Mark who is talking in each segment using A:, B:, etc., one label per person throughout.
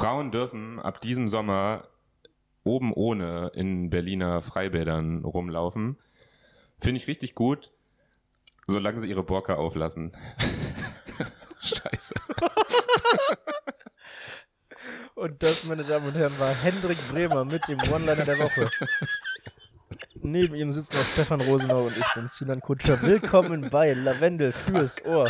A: Frauen dürfen ab diesem Sommer oben ohne in Berliner Freibädern rumlaufen. Finde ich richtig gut, solange sie ihre Borka auflassen. Scheiße.
B: Und das, meine Damen und Herren, war Hendrik Bremer mit dem One-Liner der Woche. Neben ihm sitzt noch Stefan Rosenau und ich bin Sinan Kutscher. Willkommen bei Lavendel fürs Ohr.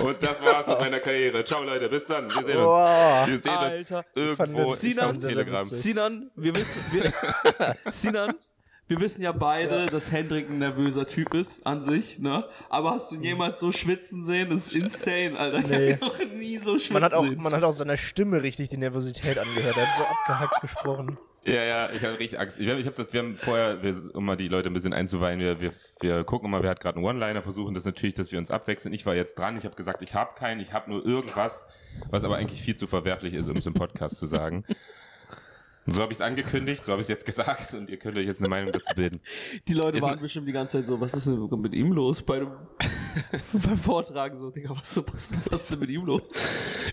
A: Und das war's mit meiner Karriere. Ciao Leute, bis dann. Wir sehen
B: Boah.
A: uns. Wir sehen
C: Alter.
A: uns irgendwo
C: Sinan-
A: auf Telegram.
C: Sinan, wir wissen, wir, Sinan, wir wissen ja beide, dass Hendrik ein nervöser Typ ist an sich, ne? Aber hast du ihn jemals so schwitzen sehen? Das ist insane, Alter. Ich
B: Nee.
C: hab ihn noch nie so schwitzen
B: Man hat, auch,
C: sehen.
B: man hat auch seiner Stimme richtig die Nervosität angehört. Er hat so abgehackt gesprochen.
A: Ja, ja, ich habe richtig Angst. Ich hab, ich hab das, wir haben vorher, wir, um mal die Leute ein bisschen einzuweihen, wir, wir, wir gucken mal, wer hat gerade einen One-Liner, versuchen das natürlich, dass wir uns abwechseln. Ich war jetzt dran, ich habe gesagt, ich habe keinen, ich habe nur irgendwas, was aber eigentlich viel zu verwerflich ist, um es im Podcast zu sagen. Und so habe ich es angekündigt, so habe ich es jetzt gesagt und ihr könnt euch jetzt eine Meinung dazu bilden.
C: Die Leute
A: Ist
C: waren bestimmt die ganze Zeit so, was ist denn mit ihm los bei dem, beim Vortragen? So, Digga, was, was, was ist denn mit ihm los?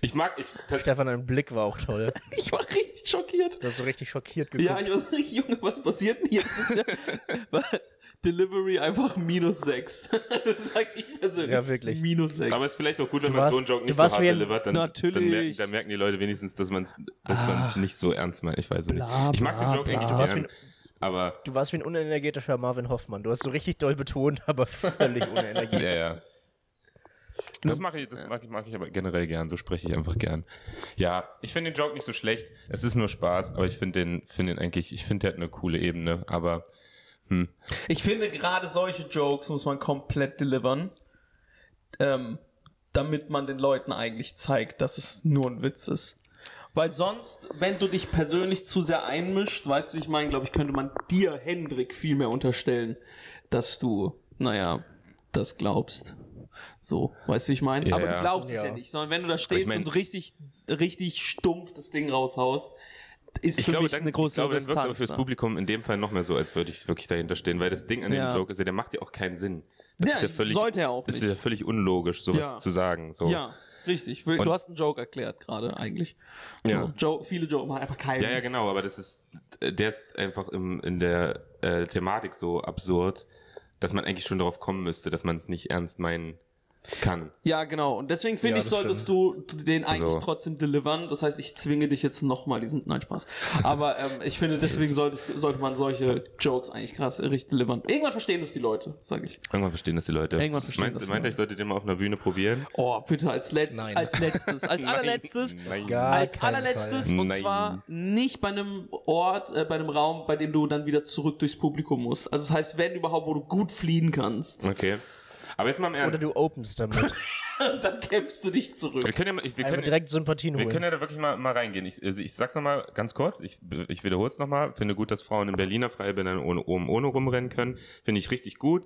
A: Ich mag, ich,
B: Stefan, dein Blick war auch toll.
C: Ich war richtig schockiert.
B: Du hast so richtig schockiert geguckt.
C: Ja, ich war so richtig, Junge, was passiert denn hier? Delivery einfach minus 6. Das sag ich persönlich.
B: Ja, wirklich.
C: Minus 6.
A: aber es ist vielleicht auch gut, wenn
B: Du
A: man
B: warst-
A: so einen Joke nicht so hart delivert, dann, dann,
C: Natürlich.
A: merken, dann merken die Leute wenigstens, dass man es dass man's nicht so ernst meint. Ich weiß nicht.
C: Bla,
A: ich mag den Joke
C: bla.
A: eigentlich
B: Du
A: aber
B: Du warst wie ein unenergetischer Marvin Hoffmann. Du hast so richtig doll betont, aber völlig ohne Energie.
A: Ja, ja. Das mache ich, das mag ich, mag ich aber generell gern, so spreche ich einfach gern. Ja, ich finde den Joke nicht so schlecht, es ist nur Spaß, aber ich finde den, finde den eigentlich, ich finde der hat eine coole Ebene, aber hm.
C: Ich finde, gerade solche Jokes muss man komplett delivern, ähm, damit man den Leuten eigentlich zeigt, dass es nur ein Witz ist. Weil sonst, wenn du dich persönlich zu sehr einmischt, weißt du, wie ich meine, glaube ich, könnte man dir, Hendrik, viel mehr unterstellen, dass du, naja, das glaubst. So, weißt du, wie ich meine?
A: Ja,
C: Aber
A: ja.
C: du glaubst es
B: Ja.
C: ja nicht, sondern wenn du da stehst
A: mein-
C: und richtig, richtig stumpf das Ding raushaust, ist
A: Ich
C: für
A: glaube,
C: mich
A: dann,
C: eine große
A: ich glaube, dann wirkt es aber
C: Distanz.
A: fürs
C: da.
A: Publikum in dem Fall noch mehr so, als würde ich wirklich dahinter stehen, weil das Ding an
C: Ja.
A: dem Joke ist ja, der macht ja auch keinen Sinn. Das
C: Ja,
A: ist ja völlig,
C: sollte er auch
A: Das ist
C: nicht.
A: ja völlig unlogisch, sowas
C: Ja.
A: zu sagen. So.
C: Ja, richtig. Du
A: Und-
C: hast einen Joke erklärt gerade eigentlich.
A: Ja.
C: So, Joe, viele Joke machen einfach keinen.
A: Ja, ja, genau, aber das ist, der ist einfach im, in der äh, Thematik so absurd, dass man eigentlich schon darauf kommen müsste, dass man es nicht ernst meinen kann.
C: Ja, genau. Und deswegen finde
B: Ja,
C: ich,
B: das
C: solltest du den eigentlich
A: Also-
C: trotzdem delivern. Das heißt, ich zwinge dich jetzt nochmal diesen. Nein, Spaß. Aber ähm, ich finde, deswegen solltest, sollte man solche Jokes eigentlich krass richtig delivern. Irgendwann verstehen das die Leute, sage ich.
A: Irgendwann verstehen das die Leute.
C: Irgendwann verstehen
A: Meinst,
C: das
A: meint ihr, ich sollte den mal auf einer Bühne probieren?
C: Oh, bitte als, letzt,
B: Nein.
C: als letztes. Als
A: Nein.
C: allerletztes.
A: Nein.
C: Als allerletztes
B: Fall.
C: und
A: Nein.
C: zwar nicht bei einem Ort, äh, bei einem Raum, bei dem du dann wieder zurück durchs Publikum musst. Also das heißt, wenn überhaupt, wo du gut fliehen kannst,
A: Okay. Aber jetzt mal im Ernst.
B: Oder du openst damit.
C: dann kämpfst du dich zurück.
A: Wir können ja, wir können,
B: direkt Sympathien
A: wir
B: holen.
A: können ja da wirklich mal, mal reingehen. Ich, also ich sag's nochmal ganz kurz, ich, ich wiederhole es nochmal. Finde gut, dass Frauen in Berliner Freibädern ohne, oben ohne rumrennen können. Finde ich richtig gut,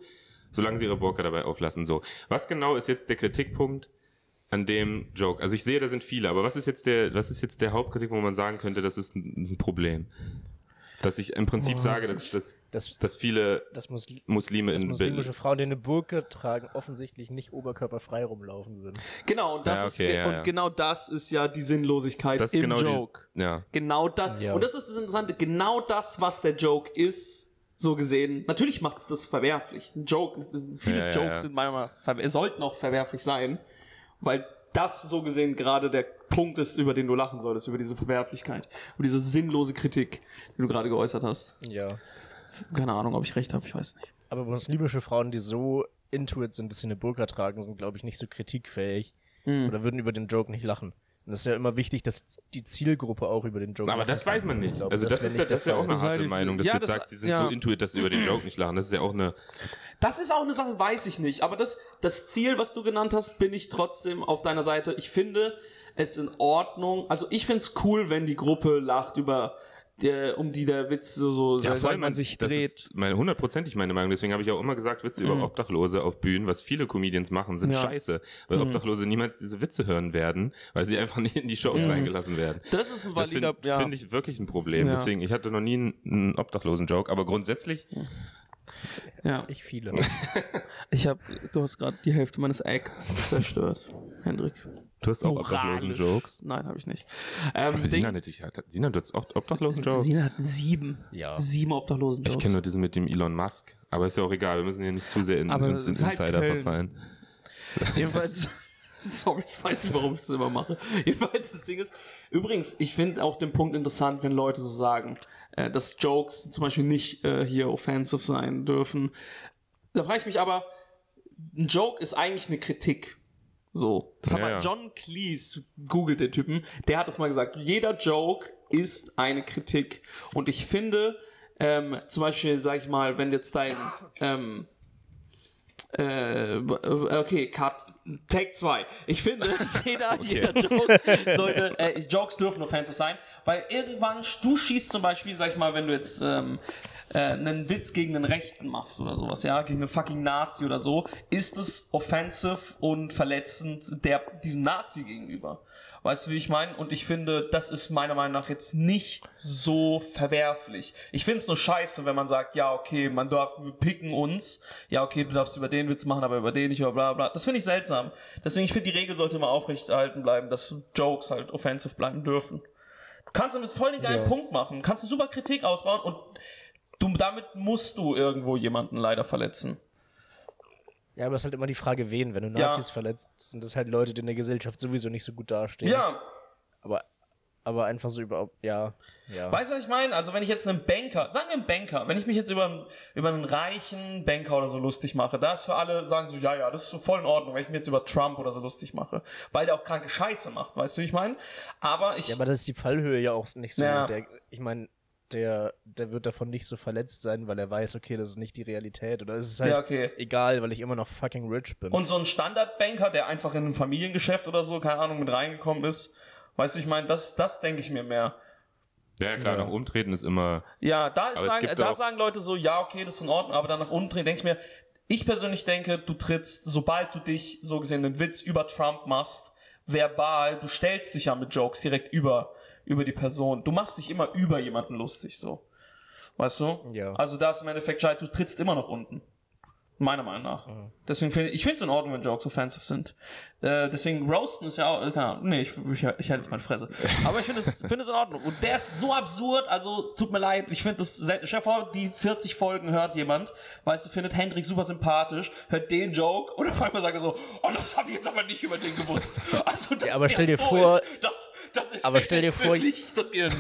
A: solange sie ihre Burka dabei auflassen. So. Was genau ist jetzt der Kritikpunkt an dem Joke? Also ich sehe, da sind viele, aber was ist jetzt der, was ist jetzt der Hauptkritik, wo man sagen könnte, das ist ein, ein Problem? Dass ich im Prinzip
B: Boah.
A: sage, dass, dass,
B: Das,
A: dass viele
B: das, Musli
A: Muslime
B: das
A: in
B: muslimische. Frauen, die eine Burke tragen, offensichtlich nicht oberkörperfrei rumlaufen würden.
C: Genau, und das
A: Ja,
C: ist
A: okay,
C: ge-
A: ja,
C: und
A: ja.
C: genau das ist ja die Sinnlosigkeit
A: Das ist
C: im
A: genau die-
C: Joke.
A: Ja.
C: Genau das.
B: Ja.
C: Und das ist das Interessante. Genau das, was der Joke ist, so gesehen. Natürlich macht es das verwerflich. Ein Joke, viele
A: Ja, ja,
C: Jokes
A: ja.
C: sind manchmal, verwer- sollten auch verwerflich sein, weil das so gesehen gerade der Punkt ist, über den du lachen solltest, über diese Verwerflichkeit, über diese sinnlose Kritik, die du gerade geäußert hast.
B: Ja.
C: Keine Ahnung, ob ich recht habe, ich weiß nicht.
B: Aber muslimische Frauen, die so into it sind, dass sie eine Burka tragen, sind, glaube ich, nicht so kritikfähig.
C: Hm.
B: Oder würden über den Joke nicht lachen. Und es ist ja immer wichtig, dass die Zielgruppe auch über den Joke
A: Aber
B: lachen
A: das weiß man nicht.
B: Ich glaube,
A: also das,
B: wär
A: ist,
B: nicht
A: ja- das ist ja auch eine
C: Das
A: harte Meinung, dass
C: Ja,
A: du jetzt
C: das-
A: sagst, die sind
C: ja.
A: so intuit, dass sie über den Joke nicht lachen. Das ist ja auch eine.
C: Das ist auch eine Sache, weiß ich nicht. Aber das, das Ziel, was du genannt hast, bin ich trotzdem auf deiner Seite. Ich finde es in Ordnung. Also ich finde es cool, wenn die Gruppe lacht über der, um die der Witz so, so
A: Ja,
C: mal,
A: man
C: sich
A: das
C: dreht.
A: meine hundertprozentig meine Meinung. Deswegen habe ich auch immer gesagt, Witze über Obdachlose auf Bühnen, was viele Comedians machen, sind
C: Mhm. Ja.
A: scheiße, weil Obdachlose niemals diese Witze hören werden, weil sie einfach nicht in die Shows reingelassen werden.
C: Das ist ein
A: Das
C: valider,
A: finde
C: ja.
A: find ich wirklich ein Problem.
C: Ja.
A: Deswegen, ich hatte noch nie einen, einen Obdachlosen-Joke, aber grundsätzlich,
C: ja.
B: Ich viele.
C: Ich habe, du hast gerade die Hälfte meines Acts zerstört, Hendrik.
A: Du hast auch obdachlosen
C: moralisch.
A: Jokes.
C: Nein, habe ich nicht. Ähm,
A: Aber Sina,
C: Ding-
A: natürlich hat, Sina, du hast auch obdachlosen Jokes?
C: Sina hat sieben.
B: Ja.
C: Sieben obdachlosen Jokes.
A: Ich kenne nur diesen mit dem Elon Musk. Aber ist ja auch egal, wir müssen hier nicht zu sehr in,
C: Aber
A: ins in
C: halt
A: Insider
C: Köln.
A: verfallen.
C: Jedenfalls, sorry, ich weiß nicht, warum ich das immer mache. Jedenfalls, das Ding ist, übrigens, ich finde auch den Punkt interessant, wenn Leute so sagen, äh, dass Jokes zum Beispiel nicht äh, hier offensive sein dürfen. Da frage ich mich aber, ein Joke ist eigentlich eine Kritik. So. Das hat
A: Ja,
C: mal
A: ja.
C: John Cleese, googelt den Typen, der hat das mal gesagt. Jeder Joke ist eine Kritik. Und ich finde, ähm, zum Beispiel, sag ich mal, wenn jetzt dein, ähm, äh, okay, Cut. Take 2. Ich finde, jeder, jeder Joke sollte, äh, Jokes dürfen offensive sein, weil irgendwann, du schießt zum Beispiel, sag ich mal, wenn du jetzt ähm, äh, einen Witz gegen einen Rechten machst oder sowas, ja, gegen einen fucking Nazi oder so, ist es offensive und verletzend der, diesem Nazi gegenüber. Weißt du, wie ich meine? Und ich finde, das ist meiner Meinung nach jetzt nicht so verwerflich. Ich finde es nur scheiße, wenn man sagt, ja, okay, man darf, wir picken uns. Ja, okay, du darfst über den Witz machen, aber über den nicht, oder bla bla. Das finde ich seltsam. Deswegen, ich finde, die Regel sollte immer aufrechterhalten bleiben, dass Jokes halt offensive bleiben dürfen. Du kannst damit voll den geilen
B: Ja.
C: Punkt machen. Kannst eine super Kritik ausbauen und du, damit musst du irgendwo jemanden leider verletzen.
B: Ja, aber es ist halt immer die Frage, wen. Wenn du
C: Ja.
B: Nazis verletzt, sind das halt Leute, die in der Gesellschaft sowieso nicht so gut dastehen.
C: Ja,
B: Aber, aber einfach so überhaupt, ja. ja.
C: Weißt du, was ich meine? Also, wenn ich jetzt einen Banker, sagen wir einen Banker, wenn ich mich jetzt über einen, über einen reichen Banker oder so lustig mache, da ist für alle, sagen so, ja, ja, das ist so voll in Ordnung, wenn ich mich jetzt über Trump oder so lustig mache, weil der auch kranke Scheiße macht, weißt du, wie ich meine? Aber ich,
B: Ja, aber das ist die Fallhöhe ja auch nicht so.
C: Ja.
B: Der, ich meine, der, der wird davon nicht so verletzt sein, weil er weiß, okay, das ist nicht die Realität. Oder es ist halt
C: Ja, okay.
B: egal, weil ich immer noch fucking rich bin.
C: und so ein Standardbanker, der einfach in ein Familiengeschäft oder so, keine Ahnung, mit reingekommen ist, weißt du, ich meine, das, das denke ich mir mehr.
A: Ja, klar,
B: Ja.
A: nach Umtreten ist immer.
C: Ja, da, sagen, da sagen Leute so, ja, okay, das ist in Ordnung, aber dann nach unten drehen, denke ich mir, ich persönlich denke, du trittst, sobald du dich, so gesehen, einen Witz über Trump machst, verbal, du stellst dich ja mit Jokes direkt über, über die Person. Du machst dich immer über jemanden lustig, so. Weißt du?
B: Ja.
C: Also da ist im Endeffekt scheiße, du trittst immer nach unten. Meiner Meinung nach. Deswegen finde ich, finde es in Ordnung, wenn Jokes offensive sind. Äh, deswegen roasten ist ja auch, keine Ahnung, nee, ich, ich, ich halte jetzt meine Fresse. Aber ich finde es, finde es in Ordnung. Und der ist so absurd, also tut mir leid, ich finde das, sehr- stell dir vor, die 40 Folgen hört jemand, weißt du, findet Hendrik super sympathisch, hört den Joke und auf einmal sagt er so, oh, das habe ich jetzt aber nicht über den gewusst. Also, dass
B: Ja, aber stell dir
C: so
B: vor-
C: ist, das, das ist
B: aber stell dir vor-
C: wirklich, das geht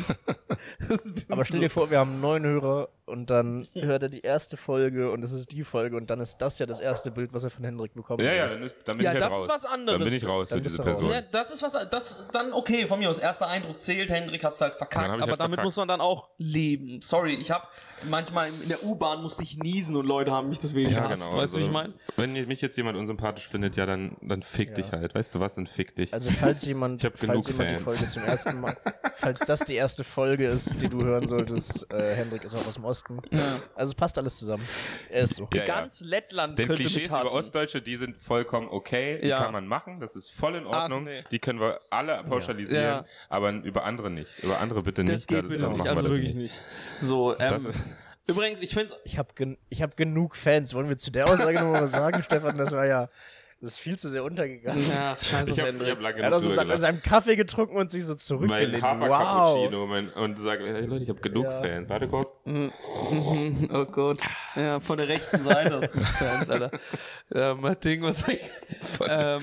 B: aber stell dir vor, wir haben neun Hörer und dann hört er die erste Folge und es ist die Folge und dann ist das ja das erste Bild, was er von Hendrik bekommt.
A: Ja, ja, dann, ist, dann bin
C: Ja,
A: ich halt
C: das
A: raus.
C: ist was anderes.
A: Dann bin ich raus
B: Dann
A: mit dieser. Person.
C: Ja, das ist was, das, dann okay, von mir aus, erster Eindruck zählt, Hendrik hast du halt verkackt,
A: ich
C: aber
A: halt
C: damit
A: verkackt.
C: muss man dann auch leben. Sorry, ich habe manchmal in der U-Bahn musste ich niesen und Leute haben mich deswegen
A: Ja,
C: gehasst,
A: genau.
C: weißt du, wie ich
A: also,
C: meine?
A: Wenn mich jetzt jemand unsympathisch findet, ja, dann, dann fick
B: Ja.
A: dich halt. Weißt du was? Dann fick dich.
B: Also falls jemand,
A: Ich hab
B: falls
A: genug
B: jemand die
A: Fans.
B: Folge zum ersten Mal, falls das die erste Folge ist, die du hören solltest, äh, Hendrik ist auch aus dem Osten. Also es passt alles zusammen. Er ist so.
A: ja, ja.
C: Ganz Lettland
A: Denn
C: könnte
A: Klischees
C: mich
A: über
C: hassen.
A: Ostdeutsche, die sind vollkommen okay, die
C: Ja.
A: kann man machen, das ist voll in Ordnung,
C: nee.
A: die können wir alle pauschalisieren,
C: Ja.
A: aber über andere nicht. Über andere bitte
C: das
A: nicht.
C: geht
A: da-
C: bitte
A: da
C: nicht, also
A: wir das
C: wirklich nicht. So,
A: Das
C: ähm, übrigens, ich finde
B: Ich habe gen ich hab genug Fans. Wollen wir zu der Aussage nochmal was sagen, Stefan? Das war ja, das ist viel zu sehr untergegangen.
C: ja, scheiße,
A: Ich habe
C: Hendrik.
A: hab lange
B: Er hat also an seinem Kaffee getrunken und sich so
A: Mein
B: zurückgelehnt. Wow.
A: Hafer-Cappuccino mein, und sage, hey Leute, ich habe genug
B: Ja.
A: Fans. Warte kurz.
C: Oh Gott. Ja, von der rechten Seite hast du Fans, Alter. Ähm, Ding, was ich. Ähm,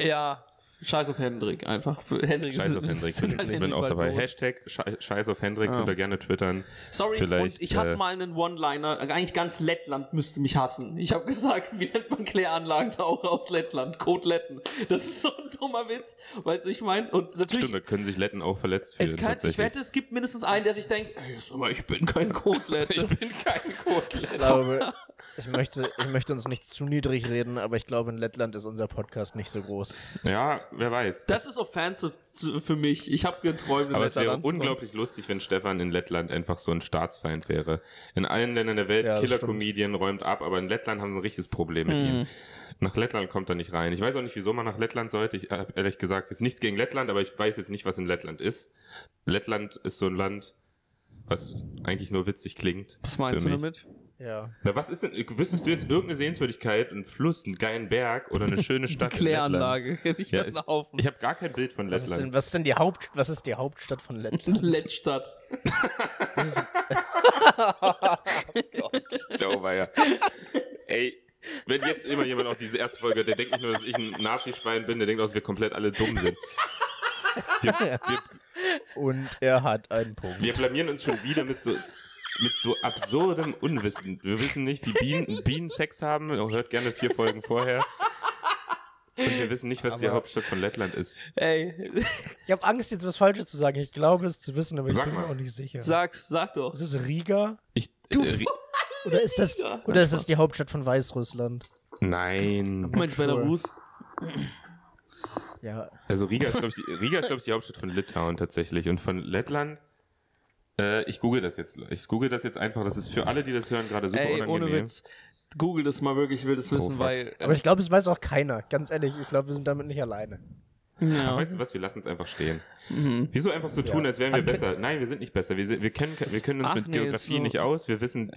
C: ja, scheiß auf Hendrik einfach. Hendrik
A: Scheiß
C: ist-
A: auf Hendrik.
C: ist
A: Bin,
C: dein
A: bin auch dabei.
C: los.
A: Hashtag Schei- Scheiß auf Hendrik, könnt ihr gerne twittern.
C: Sorry,
A: Vielleicht,
C: und ich habe
A: äh,
C: mal einen One-Liner, eigentlich ganz Lettland müsste mich hassen. Ich habe gesagt, wie nennt man Kläranlagentaucher aus Lettland? Code Letten. Das ist so ein dummer Witz, weißt du, ich meine? Und natürlich,
A: Stimmt, da können sich Letten auch verletzt fühlen.
C: es kann, ich wette, es gibt mindestens einen, der sich denkt, ey, sag mal, ich bin kein Code Lette.
A: ich bin kein.
B: Ich glaube, ich möchte, ich möchte uns nicht zu niedrig reden, aber ich glaube, in Lettland ist unser Podcast nicht so groß.
A: Ja, wer weiß.
C: Das ist offensive zu, für mich. Ich habe geträumt, in
A: Aber es wäre unglaublich lustig, wenn Stefan in Lettland einfach so ein Staatsfeind wäre. In allen Ländern der Welt,
B: Ja,
A: Killer-Comedian räumt ab, aber in Lettland haben sie ein richtiges Problem mit
C: Mhm.
A: ihm. Nach Lettland kommt er nicht rein. Ich weiß auch nicht, wieso man nach Lettland sollte. Ich habe ehrlich gesagt jetzt nichts gegen Lettland, aber ich weiß jetzt nicht, was in Lettland ist. Lettland ist so ein Land, was eigentlich nur witzig klingt.
C: Was meinst du
A: mich.
C: damit?
B: Ja.
A: Na, was ist denn, wüsstest du jetzt irgendeine Sehenswürdigkeit, einen Fluss, einen geilen Berg oder eine schöne Stadt? in
C: Kläranlage. Hätte ich
A: Ja,
C: dann
A: ist-. Ich habe gar kein Bild von
B: Was ist, denn,
A: Lettland.
B: was ist denn die Haupt, was ist die Hauptstadt von Lettland?
C: Lettstadt.
A: Oh, war ja. Ey, wenn jetzt immer jemand auf diese erste Folge, der denkt nicht nur, dass ich ein Nazi-Schwein bin, der denkt auch, dass wir komplett alle dumm sind. Wir, wir,
B: Und er hat einen Punkt.
A: wir blamieren uns schon wieder mit so, mit so absurdem Unwissen. Wir wissen nicht, wie Bienen, Bienen Sex haben. Hört gerne vier Folgen vorher. Und wir wissen nicht, was die
B: Aber-
A: Hauptstadt von Lettland ist.
C: Ey,
B: Ich habe Angst, jetzt was Falsches zu sagen. Ich glaube es zu wissen, aber ich
A: Sag
B: bin mir auch nicht sicher.
C: sag's, sag doch.
B: Ist es Riga?
A: Ich, äh, Ri-
B: Oder ist das, oder ist das die Hauptstadt von Weißrussland?
A: nein.
C: Du meinst Belarus?
B: Ja.
A: Also Riga ist, glaube ich, die- Riga ist, glaub ich, die Hauptstadt von Litauen tatsächlich. Und von Lettland, äh, ich google das jetzt. Ich google das jetzt einfach. Das ist für alle, die das hören, gerade super
C: Ey,
A: unangenehm.
C: ohne Witz. Google das mal wirklich, ich will das
A: Oh,
C: wissen, weil. äh,
B: Aber ich glaube, es weiß auch keiner. Ganz ehrlich, ich glaube, wir sind damit nicht alleine.
A: Aber
C: ja.
A: weißt du was, wir lassen es einfach stehen.
C: Mhm.
A: Wieso einfach so tun, als wären wir
B: Aber
A: besser? Nein, wir sind nicht besser. Wir, wir, kennen, wir können uns
C: Ach
A: mit
C: nee,
A: Geografie
C: so-
A: nicht aus. Wir wissen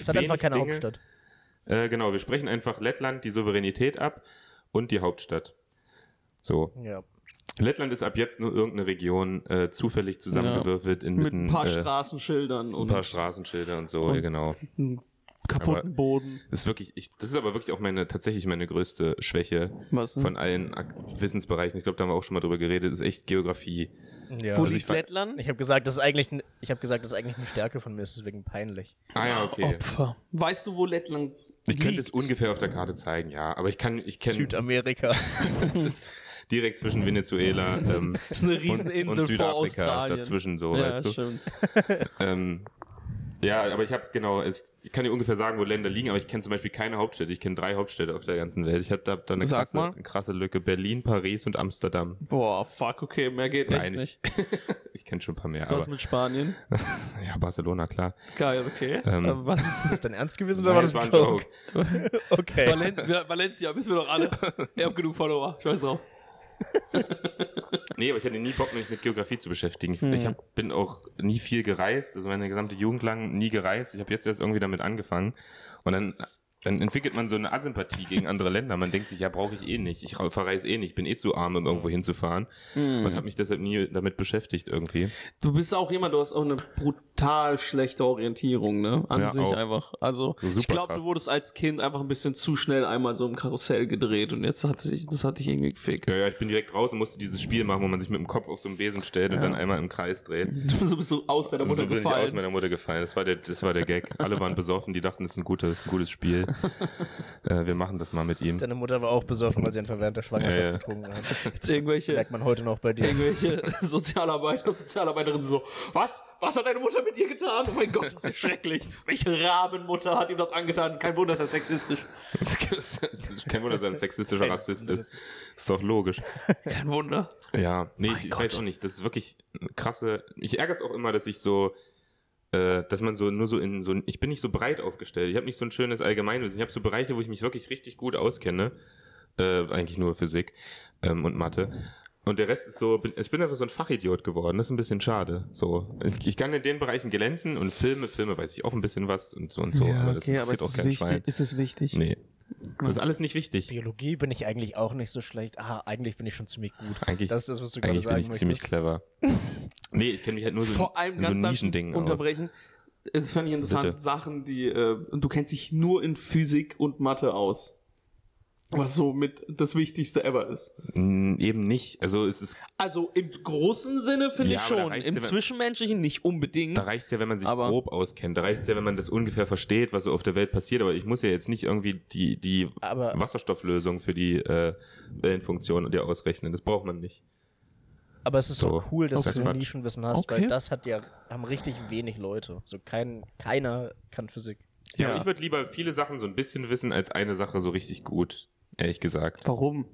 B: Es hat einfach keine Hauptstadt.
A: Äh, genau, wir sprechen einfach Lettland die Souveränität ab und die Hauptstadt. So.
B: Ja.
A: Lettland ist ab jetzt nur irgendeine Region äh, zufällig zusammengewürfelt
C: Mit
A: inmitten
C: ein paar
A: äh,
C: Straßenschildern
A: ein
C: und
A: paar Straßenschilder und so,
C: Und-
A: ja, genau.
C: einem kaputten
A: Aber-
C: Boden.
A: Das ist wirklich, ich, das ist aber wirklich auch meine, tatsächlich meine größte Schwäche
C: Was denn?
A: von allen Ak- Wissensbereichen. Ich glaube, da haben wir auch schon mal drüber geredet, ist echt Geografie.
B: ja.
C: Wo
A: also
C: liegt Lettland?
B: Ich habe gesagt, das ist eigentlich, n- ich habe gesagt, das ist eigentlich eine Stärke von mir. Es ist deswegen peinlich.
A: Ah ja, okay.
C: Opfer. Weißt du, wo Lettland
A: Ich könnte es
C: liegt?
A: ungefähr auf der Karte zeigen, ja. Aber ich kann, ich kenne,
B: Südamerika.
A: es ist direkt zwischen Venezuela ähm,
C: Das ist eine
A: und,
C: Rieseninsel
A: und
C: vor
A: Südafrika
C: Australien.
A: dazwischen so,
C: ja,
A: weißt du.
C: stimmt.
A: Ähm, ja, aber ich habe genau, es, ich kann dir ungefähr sagen, wo Länder liegen, aber ich kenne zum Beispiel keine Hauptstädte. Ich kenne drei Hauptstädte auf der ganzen Welt. Ich habe da, da eine,
C: Sag
A: krasse,
C: mal.
A: eine krasse Lücke. Berlin, Paris und Amsterdam.
C: Boah, fuck, okay, mehr geht echt
A: Nein,
C: nicht.
A: ich, ich kenne schon ein paar mehr.
C: Was
A: Aber,
C: mit Spanien?
A: ja, Barcelona, klar.
C: Geil, okay.
A: Ähm,
C: Aber was
B: Ist das dein Ernst gewesen oder
A: Nein,
B: war
A: das
B: ein Joke?
A: Joke.
B: Okay.
C: Valen Valencia, wissen wir doch alle. Ihr habt genug Follower. Scheiß drauf.
A: Nee, aber ich hatte nie Bock, mich mit Geografie zu beschäftigen. Ich,
C: Hm.
A: ich hab, bin auch nie viel gereist, also meine gesamte Jugend lang nie gereist. Ich habe jetzt erst irgendwie damit angefangen. Und dann, dann entwickelt man so eine Asympathie gegen andere Länder. Man denkt sich, ja, brauche ich eh nicht. Ich verreise eh nicht. Ich bin eh zu arm, um irgendwo hinzufahren.
C: Hm.
A: Und habe mich deshalb nie damit beschäftigt irgendwie.
C: Du bist auch jemand, du hast auch eine brutal schlechte Orientierung, ne? An
A: Ja,
C: sich
A: auch.
C: einfach. Also,
A: Super
C: ich glaube, du wurdest als Kind einfach ein bisschen zu schnell einmal so im Karussell gedreht und jetzt hat sich, das hat dich irgendwie gefickt.
A: Ja, ja, ich bin direkt raus und musste dieses Spiel machen, wo man sich mit dem Kopf auf so einen Besen stellt und dann einmal im Kreis dreht.
C: Du bist so- bist so aus deiner Mutter
A: so bin ich aus
C: gefallen.
A: meiner Mutter gefallen. Das war der, das war der Gag. Alle waren besoffen, die dachten, das ist ein gutes, ein gutes Spiel. äh, wir machen das mal mit ihm.
B: Deine Mutter war auch besoffen, weil sie einen Verwährter Schwangerschaft
A: Ja, ja.
B: getrunken hat.
C: Jetzt irgendwelche,
B: Merkt man heute noch bei dir.
C: irgendwelche Sozialarbeiter, Sozialarbeiterinnen so, was? Was hat deine Mutter mit dir getan? Oh mein Gott, das ist schrecklich. Welche Rabenmutter hat ihm das angetan? Kein Wunder, ist er sexistisch.
A: Kein Wunder, dass er ein sexistischer Rassist ist. Ist doch logisch.
C: Kein Wunder.
A: Ja, nee, ich, ich
C: Gott.
A: weiß auch nicht. Das ist wirklich eine krasse. Ich ärgere es auch immer, dass ich so, äh, dass man so nur so in so. Ich bin nicht so breit aufgestellt. Ich habe nicht so ein schönes Allgemeinwissen. Ich habe so Bereiche, wo ich mich wirklich richtig gut auskenne. Äh, eigentlich nur Physik ähm, und Mathe. Und der Rest ist so, ich bin einfach so ein Fachidiot geworden. Das ist ein bisschen schade. So, ich, ich kann in den Bereichen glänzen und Filme, Filme weiß ich auch ein bisschen was und so und so, aber das interessiert auch kein Schwein.
C: Ist es wichtig?
A: Nee. Das ist alles nicht wichtig.
B: Biologie bin ich eigentlich auch nicht so schlecht. Ah, eigentlich bin ich schon ziemlich gut.
A: Eigentlich,
B: das ist das, was du gerade
A: eigentlich bin
B: sagen
A: ich ziemlich
B: möchtest.
A: clever. Nee, ich kenne mich halt nur so,
C: Vor allem
A: in so Nischendingen aus.
C: unterbrechen. Das fand ich interessant.
A: Bitte.
C: Sachen, die, äh, du kennst dich nur in Physik und Mathe aus. Was so mit das Wichtigste ever ist.
A: Mm, Eben nicht. Also es ist,
C: Also im großen Sinne finde
A: Ja,
C: ich schon. Im
A: ja,
C: Zwischenmenschlichen nicht unbedingt.
A: da reicht's ja, wenn man sich
C: Aber-
A: grob auskennt. Da reicht's ja, wenn man das ungefähr versteht, was so auf der Welt passiert. Aber ich muss ja jetzt nicht irgendwie die, die
B: Aber-
A: Wasserstofflösung für die äh, Wellenfunktion und dir ausrechnen. Das braucht man nicht.
B: Aber es ist
A: So,
B: so cool, dass
A: das
B: du so. Nischenwissen hast,
C: Okay.
B: weil das hat ja, haben richtig wenig Leute. So kein, keiner kann Physik.
A: Ja,
C: Ja.
A: ich würde lieber viele Sachen so ein bisschen wissen, als eine Sache so richtig gut. Ehrlich gesagt.
C: Warum?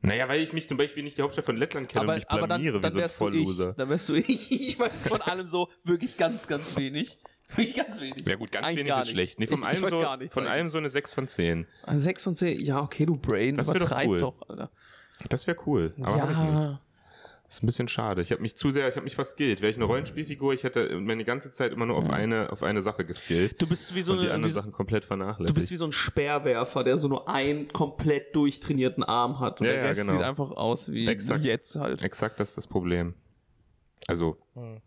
A: Naja, weil ich mich zum Beispiel nicht die Hauptstadt von Lettland kenne und mich
C: aber dann,
A: blamiere
C: dann
A: wie so ein
C: wärst du ich.
A: Vollloser.
C: Dann wärst du ich. Ich weiß von allem so wirklich ganz, ganz wenig. Wirklich ganz wenig.
A: Ja gut, ganz
C: Eigentlich
A: wenig ist
C: nichts.
A: schlecht. Nee, von
C: ich,
A: allem
C: ich weiß
A: so,
C: gar nichts
A: von
C: eigentlich.
A: allem so eine 6 von 10.
C: Also 6 und 10, ja, okay, du Brain,
A: Das wär doch
C: übertreib
A: cool.
C: doch, Alter.
A: Das wäre cool. Aber hab ich nicht.
C: Ja,
A: ist ein bisschen schade. Ich habe mich zu sehr, ich habe mich verskillt. Wäre ich eine Rollenspielfigur, ich hätte meine ganze Zeit immer nur auf eine, auf eine Sache geskillt.
C: Du bist wie so
A: und die
C: eine,
A: anderen Sachen komplett
C: du
A: vernachlässigt.
C: bist wie so ein Speerwerfer, der so nur einen komplett durchtrainierten Arm hat. Und
A: Ja,
C: der
A: ja,
C: Rest
A: genau.
C: sieht einfach aus wie
A: Exakt.
C: jetzt halt.
A: Exakt das ist das Problem. Also,
B: Hm.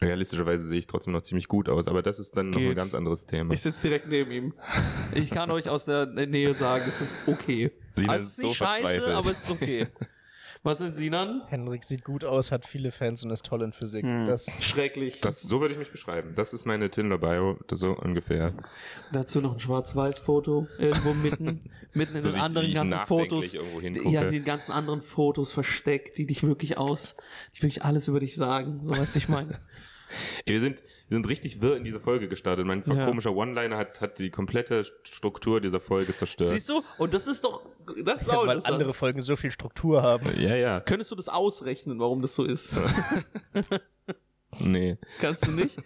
A: realistischerweise sehe ich trotzdem noch ziemlich gut aus, aber das ist dann noch ein
C: Geht.
A: ganz anderes Thema.
C: Ich sitze direkt neben ihm. Ich kann euch aus der Nähe sagen, es ist okay.
A: Sinan
C: also
A: ist
C: es ist
A: so
C: nicht scheiße, aber es ist okay. Was sind Sinan?
B: Hendrik sieht gut aus, hat viele Fans und ist toll in Physik. Das
C: Schrecklich.
A: Das, so würde ich mich beschreiben. Das ist meine Tinder-Bio, so ungefähr.
C: Dazu noch ein Schwarz-Weiß-Foto irgendwo mitten, mitten in
A: So
C: den anderen ganzen Fotos. Ja, die ganzen anderen Fotos versteckt, die dich wirklich aus, die wirklich alles über dich sagen. So weißt du, ich meine.
A: Wir, sind, wir sind richtig wirr in diese Folge gestartet. Mein
C: Ja.
A: komischer One-Liner hat, hat die komplette Struktur dieser Folge zerstört.
C: Siehst du? Und das ist doch, das ist auch
B: weil
C: interessant.
B: andere Folgen so viel Struktur haben.
A: ja, ja.
C: Könntest du das ausrechnen, warum das so ist?
A: Nee.
C: Kannst du nicht?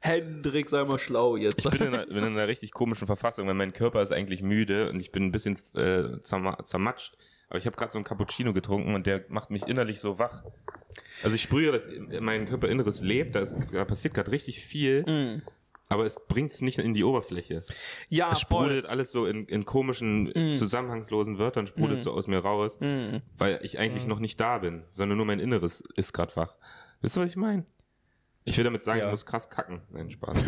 C: Hendrik, sei mal schlau jetzt.
A: Ich bin in, einer, bin in einer richtig komischen Verfassung, weil mein Körper ist eigentlich müde und ich bin ein bisschen äh, zerma zermatscht. Aber ich habe gerade so einen Cappuccino getrunken und der macht mich innerlich so wach. Also ich sprühe, dass mein Körperinneres lebt, da, ist, da passiert gerade richtig viel, aber es bringt es nicht in die Oberfläche.
C: ja,
A: Es
C: voll.
A: sprudelt alles so in, in komischen, zusammenhangslosen Wörtern, sprudelt so aus mir raus, weil ich eigentlich noch nicht da bin, sondern nur mein Inneres ist gerade wach. Wisst ihr, was ich meine? Ich will damit sagen,
B: Ja.
A: ich muss krass kacken. Nein, Spaß.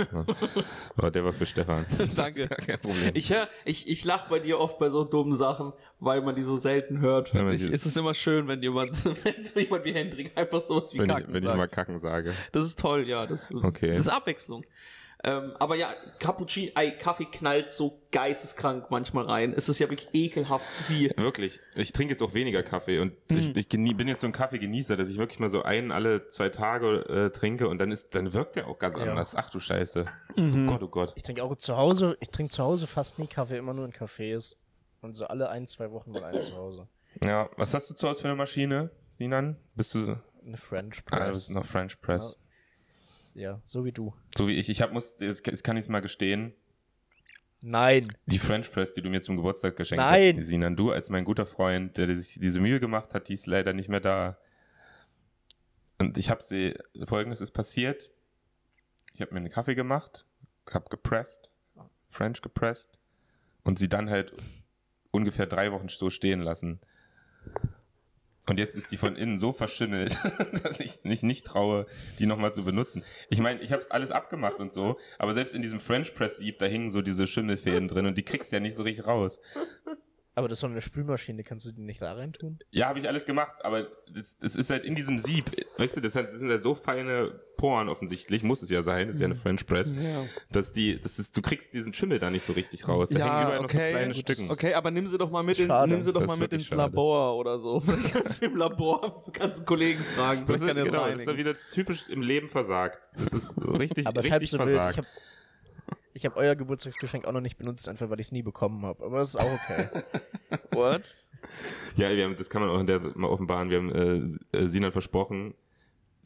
A: Aber der war für Stefan.
C: Danke.
A: Kein Problem.
C: Ich, hör, ich, ich lach bei dir oft bei so dummen Sachen, weil man die so selten hört.
A: Wenn
C: Ich,
A: die-
C: es ist immer schön, wenn jemand, wenn so jemand wie Hendrik einfach sowas wie
A: wenn ich,
C: Kacken
A: wenn ich
C: sagt.
A: mal kacken sage.
C: Das ist toll, ja. Das,
A: Okay.
C: das ist Abwechslung. Ähm, aber ja, Cappuccino, ey, Kaffee knallt so geisteskrank manchmal rein. Es ist ja wirklich ekelhaft, wie.
A: Wirklich. Ich trinke jetzt auch weniger Kaffee und
C: Mhm.
A: ich, ich genie, bin jetzt so ein Kaffeegenießer, dass ich wirklich mal so einen alle zwei Tage äh, trinke und dann ist, dann wirkt der auch ganz
B: Ja.
A: anders. Ach du Scheiße.
C: Mhm.
A: Oh Gott, oh Gott.
B: Ich trinke auch zu Hause, ich trinke zu Hause fast nie Kaffee, immer nur in Cafés. Und so alle ein, zwei Wochen mal einen zu Hause.
A: Ja, was hast du zu Hause für eine Maschine, Sinan? Bist du so?
B: Eine French
A: Ah, das
B: Press.
A: ist noch French Press.
B: Ja, so wie du.
A: So wie ich. Ich hab, muss, jetzt kann ich es mal gestehen.
B: Nein.
A: Die French Press, die du mir zum Geburtstag geschenkt
B: Nein.
A: hast, Sinan, du als mein guter Freund, der sich diese Mühe gemacht hat, die ist leider nicht mehr da. Und ich habe sie, folgendes ist passiert. Ich habe mir einen Kaffee gemacht, habe gepresst, French gepresst und sie dann halt ungefähr drei Wochen so stehen lassen. Und jetzt ist die von innen so verschimmelt, dass ich mich nicht traue, die nochmal zu benutzen. Ich meine, ich habe es alles abgemacht und so, aber selbst in diesem French Press Sieb, da hingen so diese Schimmelfäden drin und die kriegst du ja nicht so richtig raus.
B: Aber das ist doch eine Spülmaschine, kannst du die nicht da rein tun?
A: Ja, habe ich alles gemacht, aber das, das ist halt in diesem Sieb, weißt du, das, hat, das sind halt so feine Poren offensichtlich, muss es ja sein, das ist ja eine French Press,
C: Ja.
A: dass die, das ist, du kriegst diesen Schimmel da nicht so richtig raus. Da hängen überall noch so kleine Stücken.
C: Okay, aber nimm sie doch mal mit, in, nimm sie doch
A: Das
C: mal mit ins
A: schade.
C: Labor oder so. Vielleicht kannst du im Labor, kannst einen Kollegen fragen.
A: Das
C: Vielleicht
A: ist,
C: kann er
A: genau,
C: so
A: das ist ja wieder typisch im Leben versagt. Das ist richtig,
B: Aber
A: richtig
B: so wild. Ich habe euer Geburtstagsgeschenk auch noch nicht benutzt, einfach weil ich es nie bekommen habe. Aber es ist auch okay.
C: What?
A: Ja, wir haben, das kann man auch in der mal offenbaren. Wir haben äh, Sinan versprochen.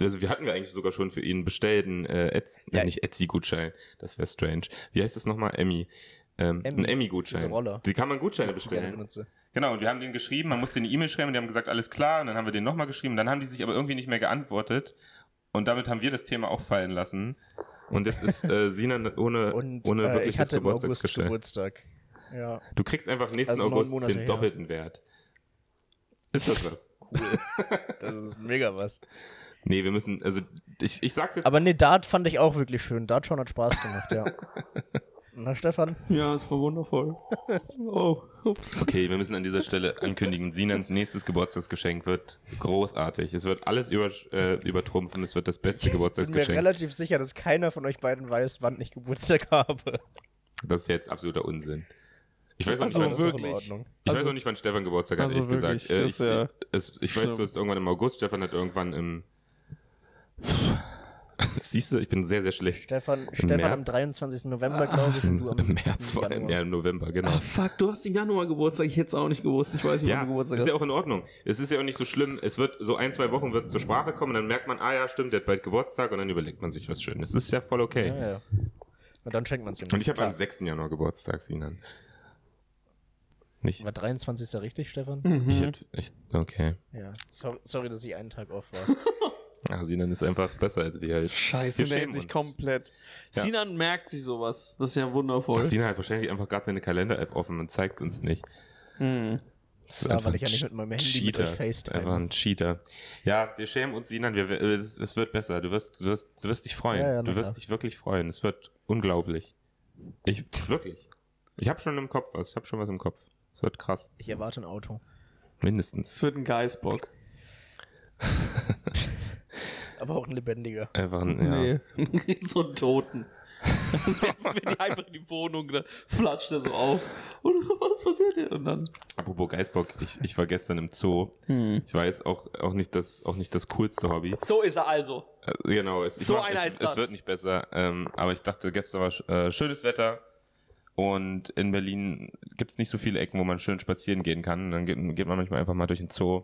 A: Also wir hatten wir eigentlich sogar schon für ihn bestellt einen äh, Etsy,
B: Ja,
A: nicht Etsy-Gutschein. Das wäre strange. Wie heißt das nochmal? Emmy. Ähm,
B: Emmy.
A: ein Emmy-Gutschein. Die kann man Gutscheine bestellen. Genau, und wir haben den geschrieben, man musste eine E-Mail schreiben und die haben gesagt, alles klar, und dann haben wir den nochmal geschrieben, dann haben die sich aber irgendwie nicht mehr geantwortet und damit haben wir das Thema auch fallen lassen. Und jetzt ist äh, Sinan ohne,
B: Und
A: ohne
B: äh, ich
A: wirkliches Geburtstagsgeschenk.
B: Geburtstag. Ja,
A: Du kriegst einfach nächsten
B: Also
A: August den
B: her.
A: doppelten Wert. Ist das was?
B: cool. das ist mega was.
A: Nee, wir müssen, also ich, ich sag's jetzt,
B: Aber nee, Dart fand ich auch wirklich schön. Dart schon hat Spaß gemacht, ja. Na, Stefan?
C: Ja, es war wundervoll. Oh, ups.
A: okay, wir müssen an dieser Stelle ankündigen, Sinans nächstes Geburtstagsgeschenk wird großartig. Es wird alles über, äh, übertrumpfen, es wird das beste
B: Ich bin mir
A: Geburtstagsgeschenk.
B: relativ sicher, dass keiner von euch beiden weiß, wann ich Geburtstag habe.
A: Das ist jetzt absoluter Unsinn. Ich weiß auch
C: Also
A: nicht, wann, weiß
C: also-
A: auch nicht, wann Stefan Geburtstag hat,
C: also
A: ehrlich
C: wirklich,
A: gesagt. Äh, ich,
C: ja
A: es, ich weiß, du hast irgendwann im August, Stefan hat irgendwann im Siehst du, ich bin sehr, sehr schlecht.
B: Stefan, Stefan am
A: März?
B: 23. November, glaube ich, und du am
A: Im
B: 7.
A: März vor allem, ja, im November, genau.
C: Ah, fuck, du hast im Januar Geburtstag. Ich hätte es auch nicht gewusst. Ich weiß nicht,
A: Ja,
C: wann du Geburtstag
A: ist
C: hast.
A: ja auch in Ordnung. Es ist ja auch nicht so schlimm. Es wird so ein, zwei Wochen wird es zur Sprache kommen, dann merkt man, ah ja, stimmt, der hat bald Geburtstag und dann überlegt man sich was Schönes. Das ist ja voll okay.
B: Ja, ja. Na, dann schenkt man es ihm.
A: Und ich habe am 6. Januar Geburtstag, Sinan. Nicht.
B: War 23. richtig, Stefan?
C: Mhm.
A: Ich hätte, ich, okay.
B: Ja. Sorry, sorry, dass ich einen Tag off war.
A: Ach, Sinan ist einfach besser als wir halt.
C: Scheiße,
A: Wir schämen
C: sich
A: uns.
C: komplett.
A: Ja.
C: Sinan merkt sich sowas. Das ist ja wundervoll.
A: Sinan hat wahrscheinlich einfach gerade seine Kalender-App offen und zeigt es uns nicht.
C: Mhm.
A: Das ist einfach
B: weil ich ja
A: ein
B: nicht mit meinem Handy mit
A: Cheater.
B: euch FaceTime.
A: Einfach ein Cheater. Ja, wir schämen uns, Sinan. Wir, es, es wird besser. Du wirst, du wirst, du wirst dich freuen.
B: Ja, ja,
A: du wirst
B: klar.
A: dich wirklich freuen. Es wird unglaublich. Ich, wirklich. Ich habe schon im Kopf was. Ich habe schon was im Kopf. Es wird krass.
B: Ich erwarte ein Auto.
A: Mindestens.
C: Es wird ein Geißbock.
B: Aber auch ein lebendiger.
A: Einfach ein, ja.
C: Nee. so einen Toten. Wenn die einfach in die Wohnung, dann flatscht er so auf. Und was passiert hier? Und dann.
A: Apropos Geißbock, ich, ich war gestern im Zoo.
B: Hm.
A: Ich war jetzt auch, auch, nicht das, auch nicht das coolste Hobby.
C: So ist er also.
A: Äh, genau, es,
C: So
A: mach-
C: einer
A: es,
C: ist
A: es
C: das.
A: wird nicht besser. Ähm, aber ich dachte, gestern war äh, schönes Wetter und in Berlin gibt es nicht so viele Ecken, wo man schön spazieren gehen kann. Dann geht, geht man manchmal einfach mal durch den Zoo.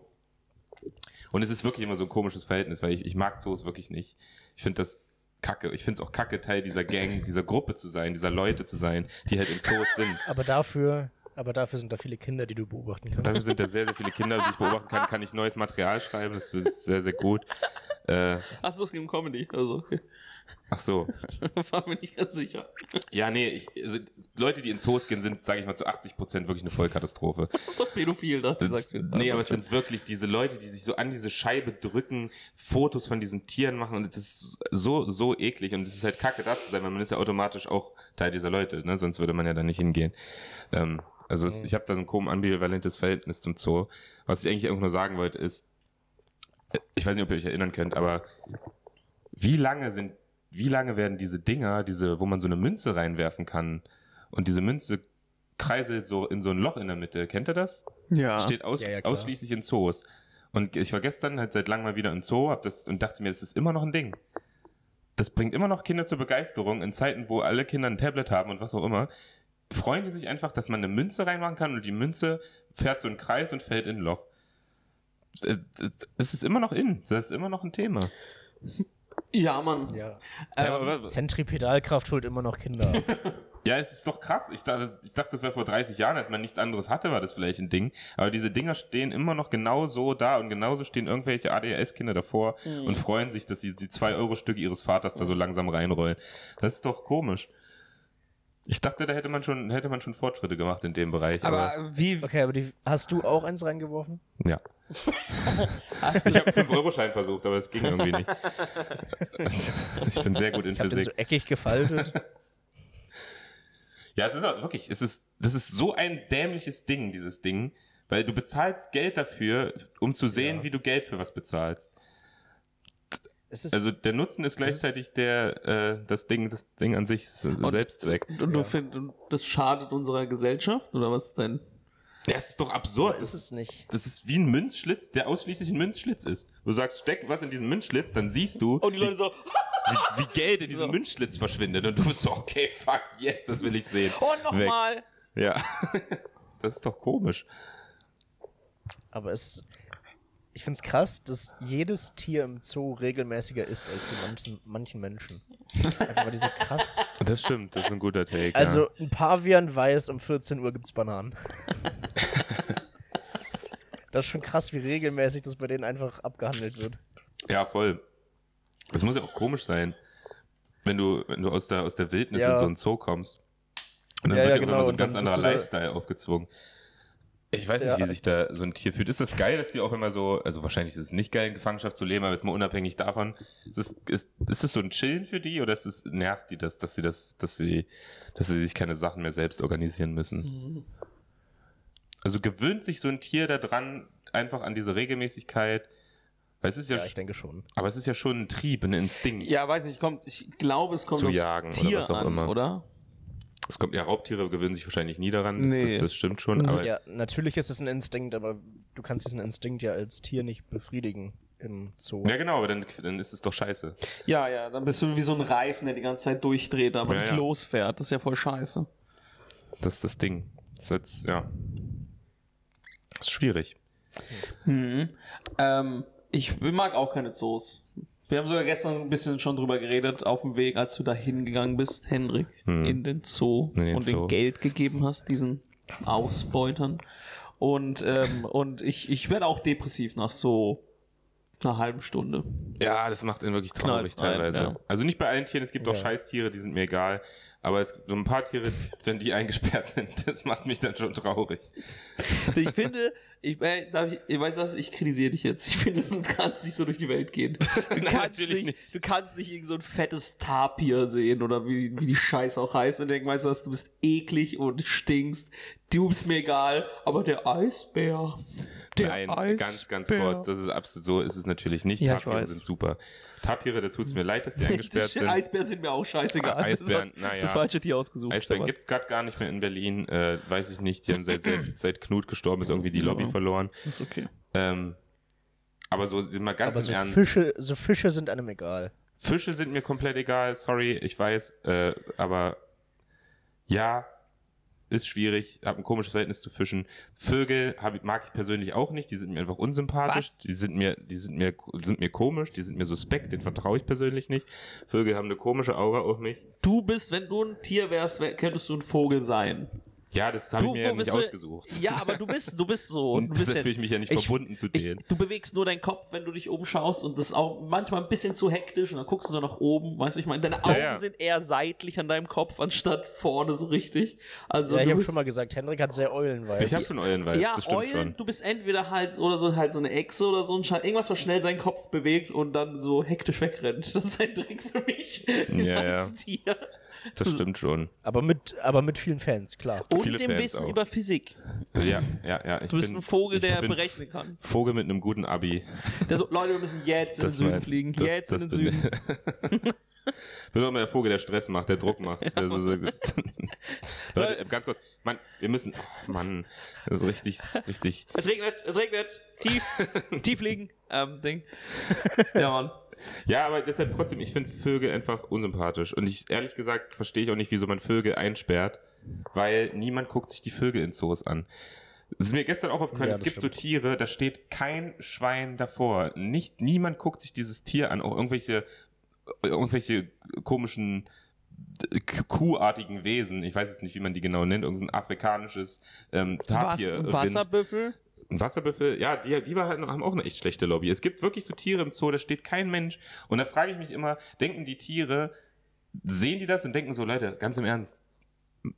A: Und es ist wirklich immer so ein komisches Verhältnis, weil ich, ich mag Zoos wirklich nicht. Ich finde das kacke. Ich finde es auch kacke, Teil dieser Gang, dieser Gruppe zu sein, dieser Leute zu sein, die halt in Zoos sind.
B: Aber dafür, aber dafür sind da viele Kinder, die du beobachten kannst.
A: Dafür sind da sehr, sehr viele Kinder, die ich beobachten kann, kann ich neues Material schreiben. Das ist sehr, sehr gut. Äh,
C: Hast du das gegen Comedy? Also,
A: ach so.
C: war mir nicht ganz sicher.
A: Ja, nee, ich, also Leute, die in Zoos gehen, sind, sage ich mal, zu 80 Prozent wirklich eine Vollkatastrophe.
C: Das ist doch pädophil, Das, sagst du.
A: nee, aber es sind wirklich diese Leute, die sich so an diese Scheibe drücken, Fotos von diesen Tieren machen und das ist so, so eklig und es ist halt kacke da zu sein, weil man ist ja automatisch auch Teil dieser Leute, ne? sonst würde man ja da nicht hingehen. Ähm, also es, ich habe da so ein komisch ambivalentes Verhältnis zum Zoo. Was ich eigentlich einfach nur sagen wollte ist, äh, ich weiß nicht, ob ihr euch erinnern könnt, aber wie lange sind, wie lange werden diese Dinger, diese, wo man so eine Münze reinwerfen kann und diese Münze kreiselt so in so ein Loch in der Mitte, kennt ihr das?
C: Ja.
A: steht aus,
B: Ja, ja,
A: ausschließlich in Zoos. Und ich war gestern halt seit langem mal wieder im Zoo hab das, und dachte mir, das ist immer noch ein Ding. Das bringt immer noch Kinder zur Begeisterung in Zeiten, wo alle Kinder ein Tablet haben und was auch immer. Freuen die sich einfach, dass man eine Münze reinmachen kann und die Münze fährt so einen Kreis und fällt in ein Loch. Äh, Es ist immer noch in. Das ist immer noch ein Thema.
C: Ja, Mann.
B: ja.
C: Ähm,
B: Zentripedalkraft holt immer noch Kinder.
A: Ja, es ist doch krass. Ich dachte, ich dachte, das wäre vor 30 Jahren, als man nichts anderes hatte, war das vielleicht ein Ding. Aber diese Dinger stehen immer noch genau so da und genauso stehen irgendwelche ADHS-Kinder davor und freuen sich, dass sie die 2-Euro-Stücke ihres Vaters da so langsam reinrollen. Das ist doch komisch. Ich dachte, da hätte man schon, hätte man schon Fortschritte gemacht in dem Bereich. Aber,
C: aber wie
B: Okay, aber die, hast du auch eins reingeworfen?
A: ja.
C: hast du
A: Ich habe 5-Euro-Schein versucht, aber es ging irgendwie nicht. Ich bin sehr gut in
B: Ich habe den
A: Physik.
B: so eckig gefaltet.
A: Ja, es ist auch wirklich, es ist, das ist so ein dämliches Ding, dieses Ding, weil du bezahlst Geld dafür, um zu sehen,
B: Ja.
A: wie du Geld für was bezahlst.
B: Es ist,
A: Also der Nutzen ist gleichzeitig der, äh, das Ding, das Ding an sich, ist
C: Und-
A: Selbstzweck.
C: und du
B: Ja.
C: findest, das schadet unserer Gesellschaft oder was denn?
A: Ja, es ist doch absurd.
B: ist
A: Das
B: es
A: ist,
B: nicht.
A: das ist wie ein Münzschlitz, der ausschließlich ein Münzschlitz ist. Du sagst, steck was in diesen Münzschlitz, dann siehst du,
C: Und die Leute so,
A: wie, wie Geld in diesem
C: So.
A: Münzschlitz verschwindet. Und du bist so, okay, fuck, yes, das will ich sehen.
C: oh,
A: Weg.
C: nochmal.
A: Ja. Das ist doch komisch.
B: Aber es. Ich find's krass, dass jedes Tier im Zoo regelmäßiger ist als die manchen, manchen Menschen. Einfach weil die so krass.
A: Das stimmt, das ist ein guter Take.
B: Also
A: ja.
B: ein Pavian weiß, um 14 Uhr gibt's Bananen. das ist schon krass, wie regelmäßig das bei denen einfach abgehandelt wird.
A: Ja, voll. Das muss ja auch komisch sein, wenn du, wenn du aus der, aus der Wildnis
B: Ja.
A: in so ein Zoo kommst. Und dann
B: Ja,
A: wird
B: ja,
A: dir
B: genau,
A: immer so ein ganz anderer Lifestyle aufgezwungen. Ich weiß nicht,
B: Ja.
A: wie sich da so ein Tier fühlt. Ist das geil, dass die auch immer so, also wahrscheinlich ist es nicht geil, in Gefangenschaft zu leben, aber jetzt mal unabhängig davon, ist es, ist, ist es so ein Chillen für die oder ist es, nervt die das, dass sie das, dass sie, dass sie sich keine Sachen mehr selbst organisieren müssen?
B: Mhm.
A: Also gewöhnt sich so ein Tier daran, einfach an diese Regelmäßigkeit, weil es ist ja,
B: Ja, ich denke schon.
A: aber es ist ja schon ein Trieb, ein Instinkt.
C: Ja, weiß nicht, kommt, ich glaube, es kommt
A: Zu
C: aufs
A: jagen oder
C: Tier
A: was auch
C: an,
A: immer.
C: oder?
A: Es kommt ja Raubtiere gewöhnen sich wahrscheinlich nie daran, das,
C: Nee.
A: das, das stimmt schon, aber
B: Ja, natürlich ist es ein Instinkt, aber du kannst diesen Instinkt ja als Tier nicht befriedigen im Zoo.
A: ja genau, aber dann, dann ist es doch scheiße.
C: Ja, ja, dann bist du wie so ein Reifen, der die ganze Zeit durchdreht, aber
A: Ja,
C: nicht
A: ja.
C: losfährt. Das ist ja voll scheiße.
A: Das ist das Ding. Das ist jetzt, ja. Das ist schwierig.
C: Mhm. Ähm, ich mag auch keine Zoos. Wir haben sogar gestern ein bisschen schon drüber geredet, auf dem Weg, als du da hingegangen bist, Henrik,
A: Hm.
C: in den Zoo
A: In den
C: und
A: Zoo.
C: den Geld gegeben hast, diesen ausbeutern. Und, ähm, und ich, ich werde auch depressiv nach so einer halben Stunde.
A: Ja, das macht ihn wirklich traurig teilweise.
C: ja.
A: Also nicht bei allen Tieren, es gibt auch
B: Ja.
A: Scheißtiere, die sind mir egal. Aber es, so ein paar Tiere, wenn die eingesperrt sind, das macht mich dann schon traurig.
C: Ich finde, ich, äh, darf ich, ich weiß was, ich kritisiere dich jetzt. Ich finde, du kannst nicht so durch die Welt gehen. Du
A: Nein,
C: kannst nicht,
A: nicht.
C: du kannst nicht irgend so ein fettes Tapir sehen oder wie, wie die Scheiße auch heißt und denken, weißt du was, du bist eklig und stinkst. Du bist mir egal, aber der Eisbär.
A: Nein,
C: Eisbär.
A: ganz, ganz kurz. Das ist absolut so, ist es natürlich nicht.
C: Ja,
A: Tapire sind super. Tapire, da tut es mir leid, dass die eingesperrt sind.
C: Eisbären sind mir auch scheißegal.
A: Ah, Eisbären,
C: das,
A: naja.
C: das falsche Tier ausgesucht.
A: Eisbären gibt's gerade gar nicht mehr in Berlin. Äh, weiß ich nicht. Die haben seit, seit, seit Knut gestorben ist irgendwie die Lobby
C: Ja.
A: verloren.
C: ist okay.
A: Ähm, aber so sind wir ganz
B: Aber so
A: Ernst.
B: Fische, so Fische sind einem egal.
A: Fische sind mir komplett egal, sorry, ich weiß, äh, aber ja, ist schwierig, habe ein komisches Verhältnis zu Fischen. Vögel hab, ich- mag ich persönlich auch nicht, die sind mir einfach unsympathisch,
C: Was?
A: die sind mir, die sind mir, sind mir komisch, die sind mir suspekt, den vertraue ich persönlich nicht. Vögel haben eine komische Aura auf mich.
C: Du bist, wenn du ein Tier wärst, wär, könntest du ein Vogel sein.
A: Ja, das habe ich mir ja nicht ausgesucht.
C: Ja, aber du bist, du bist so. Du
A: Und
C: bist
A: deshalb fühle ich mich ja nicht
C: ich-
A: verbunden zu
C: Ich,
A: denen.
C: du bewegst nur deinen Kopf, wenn du dich umschaust und das ist auch manchmal ein bisschen zu hektisch und dann guckst du so nach oben, weißt du, ich meine, deine Augen
A: ja.
C: sind eher seitlich an deinem Kopf anstatt vorne so richtig. Also
B: ja, ich habe schon mal gesagt, Hendrik hat sehr Eulenweib.
A: Ich habe schon Eulenweiß,
C: ja,
A: das stimmt
C: Eulen,
A: schon.
C: du bist entweder halt oder so halt so eine Echse oder so ein Scheiß, irgendwas, was schnell seinen Kopf bewegt und dann so hektisch wegrennt. Das ist ein Trick für mich
A: Ja,
C: als
A: ja.
C: Tier.
A: Das stimmt schon.
B: aber, mit, aber mit vielen Fans, klar.
C: Und
A: Viele
C: dem
A: Fans
C: Wissen
A: auch.
C: über Physik.
A: Ja, ja, ja. Ich
C: Du bist
A: bin,
C: ein Vogel,
A: ich
C: der berechnen kann.
A: Vogel mit einem guten Abi.
C: Der so, Leute, wir müssen jetzt in den Süden
A: mein-
C: fliegen.
A: das-
C: jetzt
A: das
C: in den
A: bin-
C: Süden.
A: bin auch mal der Vogel, der Stress macht, der Druck macht. Der so, so, Leute, ganz kurz. Mann, wir müssen. Oh Mann, das ist richtig, das ist richtig.
C: Es regnet, es regnet. Tief, tief liegen. Ähm, Ding. Ja, Mann.
A: Ja, aber deshalb trotzdem, ich finde Vögel einfach unsympathisch. Und ich, ehrlich gesagt, verstehe ich auch nicht, wieso man Vögel einsperrt, weil niemand guckt sich die Vögel in Zoos an. Das ist mir gestern auch aufgefallen,
B: Ja,
A: es gibt
B: stimmt.
A: so Tiere, da steht kein Schwein davor. Nicht, niemand guckt sich dieses Tier an, auch irgendwelche, irgendwelche komischen kuhartigen Wesen, ich weiß jetzt nicht, wie man die genau nennt, irgendein afrikanisches ähm, Tapir.
C: Was, Wasserbüffel?
A: Ein Wasserbüffel, ja, die, die war halt, haben auch eine echt schlechte Lobby. Es gibt wirklich so Tiere im Zoo, da steht kein Mensch. Und da frage ich mich immer, denken die Tiere, sehen die das und denken so, Leute, ganz im Ernst,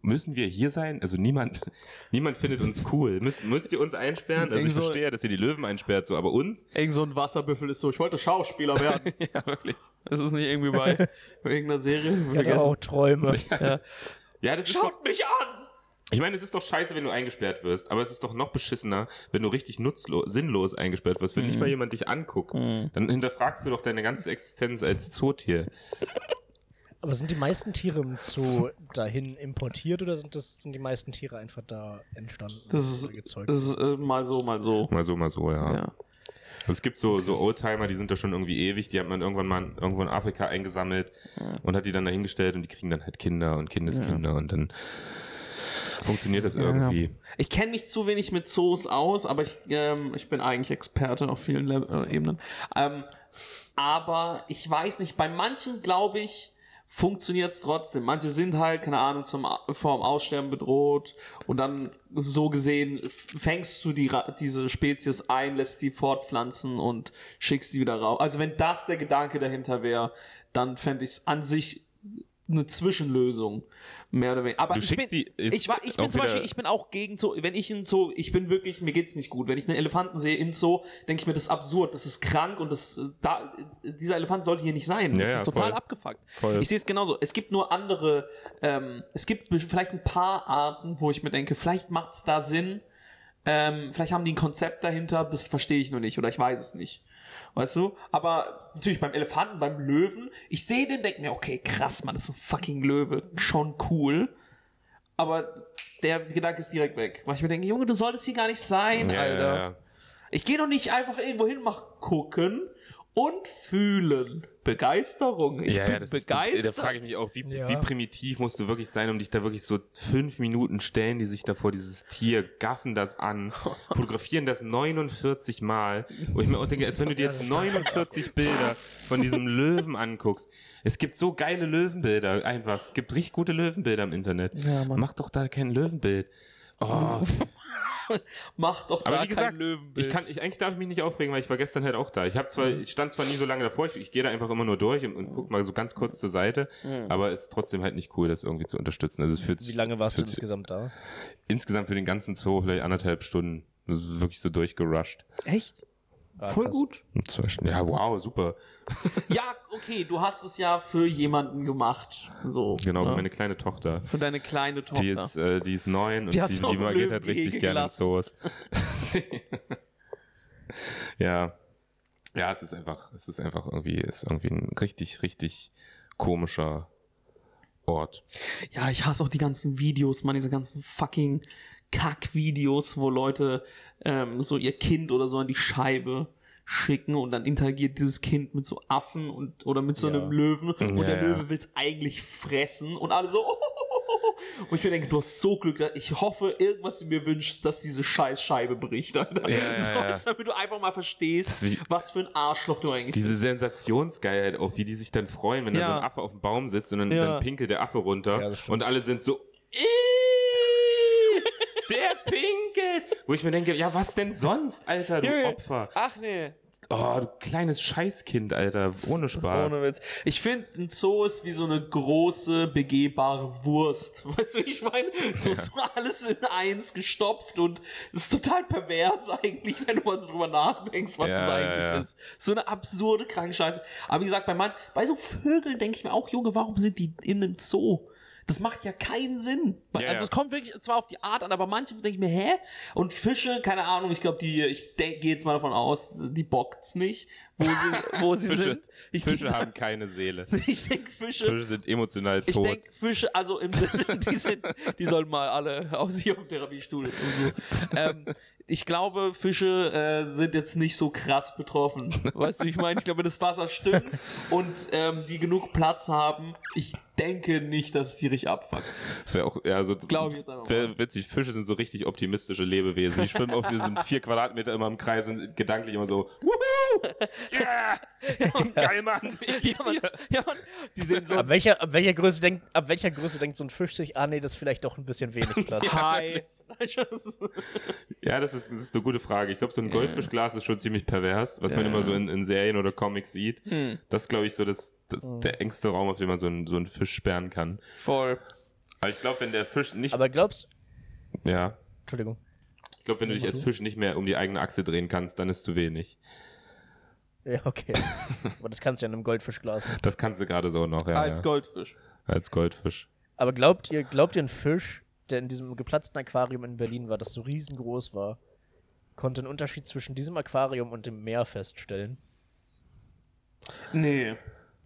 A: müssen wir hier sein? Also niemand, niemand findet uns cool. Müsst, müsst ihr uns einsperren? Also ich
C: so-
A: verstehe, dass ihr die Löwen einsperrt, so, aber uns?
C: Irgend so ein Wasserbüffel ist so, ich wollte Schauspieler werden.
A: ja, wirklich.
C: Das ist nicht irgendwie bei, bei irgendeiner Serie.
B: Ich hatte auch Träume.
C: Ja.
A: Ja, das ist doch,
C: Schaut mich an!
A: Ich meine, es ist doch scheiße, wenn du eingesperrt wirst, aber es ist doch noch beschissener, wenn du richtig nutzlos, sinnlos eingesperrt wirst, wenn nicht mal jemand dich anguckt. Dann hinterfragst du doch deine ganze Existenz als Zootier.
B: Aber sind die meisten Tiere im Zoo dahin importiert oder sind, das, sind die meisten Tiere einfach da entstanden?
C: Das ist,
B: gezeugt?
C: das ist äh, mal so, mal so.
A: Mal so, mal so, ja.
C: Ja.
A: Es gibt so, so Oldtimer, die sind da schon irgendwie ewig, die hat man irgendwann mal irgendwo in Afrika eingesammelt und hat die dann dahingestellt und die kriegen dann halt Kinder und Kindeskinder und dann funktioniert das irgendwie.
C: Ich kenne mich zu wenig mit Zoos aus, aber ich, ähm, ich bin eigentlich Experte auf vielen Le äh, Ebenen. Ähm, aber ich weiß nicht, bei manchen glaube ich, funktioniert es trotzdem. Manche sind halt, keine Ahnung, zum, vorm Aussterben bedroht und dann so gesehen fängst du die, diese Spezies ein, lässt die fortpflanzen und schickst die wieder raus. Also wenn das der Gedanke dahinter wäre, dann fände ich es an sich eine Zwischenlösung. Mehr oder weniger. Aber
A: Du
C: ich bin,
A: die
C: ich, war, ich bin
A: auch
C: zum Beispiel, ich bin auch gegen Zoo, wenn ich in Zoo, ich bin wirklich, mir geht's nicht gut. Wenn ich einen Elefanten sehe im Zoo, denke ich mir, das ist absurd, das ist krank und das, da, dieser Elefant sollte hier nicht sein. Das
A: ja,
C: ist total
A: voll.
C: abgefuckt.
A: Voll.
C: Ich sehe es genauso. Es gibt nur andere, ähm, es gibt vielleicht ein paar Arten, wo ich mir denke, vielleicht macht's da Sinn, ähm, vielleicht haben die ein Konzept dahinter, das verstehe ich nur nicht oder ich weiß es nicht. Weißt du? Aber natürlich beim Elefanten, beim Löwen, ich sehe den, denke mir, okay, krass, man, das ist ein fucking Löwe, schon cool. Aber der Gedanke ist direkt weg. Weil ich mir denke, Junge, du solltest hier gar nicht sein,
A: Ja,
C: Alter.
A: ja, ja.
C: Ich gehe doch nicht einfach irgendwo hin, mach gucken und fühlen. Begeisterung. Ich
A: ja,
C: bin
A: ja, das ist,
C: begeistert.
A: da frage ich mich auch, wie,
B: Ja.
A: wie primitiv musst du wirklich sein, um dich da wirklich so fünf Minuten stellen, die sich da vor dieses Tier, gaffen das an, fotografieren das 49 Mal, wo ich mir auch denke, als wenn du dir jetzt 49 Bilder von diesem Löwen anguckst. Es gibt so geile Löwenbilder, einfach. Es gibt richtig gute Löwenbilder im Internet.
C: Ja.
A: Mach doch da kein Löwenbild. Oh,
C: Mach doch
A: aber
C: da
A: wie gesagt,
C: Löwenbild.
A: ich kann, ich, eigentlich darf ich mich nicht aufregen, weil ich war gestern halt auch da. Ich habe zwar,
C: Mhm.
A: ich stand zwar nie so lange davor, ich, ich gehe da einfach immer nur durch und, und guck mal so ganz kurz zur Seite,
C: Mhm.
A: aber es ist trotzdem halt nicht cool, das irgendwie zu unterstützen. Also es fühlt
B: Wie lange warst du insgesamt da?
A: insgesamt für den ganzen Zoo vielleicht anderthalb Stunden. Das ist wirklich so durchgerusht.
C: Echt?
B: Ah,
C: Voll
B: krass.
C: gut.
A: Ja, wow, super.
C: Ja, okay, du hast es ja für jemanden gemacht. So.
A: Genau,
C: ne?
A: meine kleine Tochter.
C: Für deine kleine Tochter.
A: Die ist, äh, die ist neun und
C: Die
A: die, die, halt
C: Löwengehege
A: richtig gerne. Zoos. ja. Ja, es ist einfach, es ist einfach irgendwie, ist irgendwie ein richtig, richtig komischer Ort.
C: Ja, ich hasse auch die ganzen Videos, man, diese ganzen fucking Kack-Videos, wo Leute ähm, so ihr Kind oder so an die Scheibe schicken und dann interagiert dieses Kind mit so Affen und oder mit so
B: Ja.
C: einem Löwen und
A: Ja,
C: der
A: ja.
C: Löwe will es eigentlich fressen und alle so und ich mir denke, du hast so Glück, dass- ich hoffe, irgendwas du mir wünschst, dass diese scheiß Scheibe bricht. Alter.
A: Ja,
C: so,
A: ja.
C: Damit du einfach mal verstehst, was für ein Arschloch du eigentlich
A: Diese
C: bist.
A: Sensationsgeilheit auch, wie die sich dann freuen, wenn da so ein Affe auf dem Baum sitzt und dann,
C: Ja.
A: dann pinkelt der Affe runter und alle sind so, "Ih, der pinkelt. Wo ich mir denke, ja, was denn sonst, Alter, du
C: Junge.
A: Opfer.
C: Ach nee.
A: Oh, du kleines Scheißkind, Alter, ohne Spaß.
C: Ohne Witz. Ich finde, ein Zoo ist wie so eine große, begehbare Wurst. Weißt du, wie ich meine? So ist alles in eins gestopft und es ist total pervers eigentlich, wenn du mal so drüber nachdenkst, was
A: Ja, ja,
C: eigentlich
A: ja.
C: ist. So eine absurde, kranke Scheiße. Aber wie gesagt, bei, manch, bei so Vögeln denke ich mir auch, Junge, warum sind die in einem Zoo? Das macht ja keinen Sinn.
A: Ja,
C: also
A: ja.
C: es kommt wirklich zwar auf die Art an, aber manche denke ich mir, hä? Und Fische, keine Ahnung, ich glaube, die, ich gehe jetzt mal davon aus, die bockt's nicht, wo sie, wo sie
A: Fische,
C: sind. Ich
A: Fische
C: jetzt-
A: haben keine Seele.
C: ich denke Fische.
A: Fische sind emotional
C: Ich
A: tot.
C: denke Fische, also im Sinne, die sind, die sollen mal alle auf sich auf Therapiestuhl und so. ähm, ich glaube, Fische äh, sind jetzt nicht so krass betroffen. Weißt du, wie ich meine? Ich glaube, das Wasser stimmt und ähm, die genug Platz haben. Ich denke nicht, dass es die richtig abfuckt.
A: Das wäre auch, ja, so,
C: Glaub ich jetzt einfach
A: wär witzig. Fische sind so richtig optimistische Lebewesen. Die schwimmen auf diesem vier Quadratmeter immer im Kreis und gedanklich immer so, wuhu, yeah, geil, Mann, ich lieb's
C: Ja,
A: hier.
C: ja, Mann. Die sehen so
B: Ab welcher, ab, welcher Größe denkt, ab welcher Größe denkt so ein Fisch sich, ah nee, das ist vielleicht doch ein bisschen wenig Platz.
C: high.
A: Ja, das ist, das ist eine gute Frage. Ich glaube, so ein Goldfischglas ist schon ziemlich pervers, was man immer so in, in Serien oder Comics sieht.
C: Hm.
A: Das ist, glaube ich, so das, das, der engste Raum, auf dem man so einen, so einen Fisch sperren kann.
C: Voll.
A: Aber ich glaube, wenn der Fisch nicht,
B: Aber glaubst
A: ja,
B: Entschuldigung.
A: ich glaube, wenn du dich als Fisch nicht mehr um die eigene Achse drehen kannst, dann ist zu wenig.
B: Ja, okay. Aber das kannst du ja in einem Goldfischglas machen.
A: Das kannst du gerade so noch, ja.
C: Als
A: ja.
C: Goldfisch.
A: Als Goldfisch.
B: Aber glaubt ihr, glaubt ihr, ein Fisch, der in diesem geplatzten Aquarium in Berlin war, das so riesengroß war, konnte einen Unterschied zwischen diesem Aquarium und dem Meer feststellen?
C: Nee.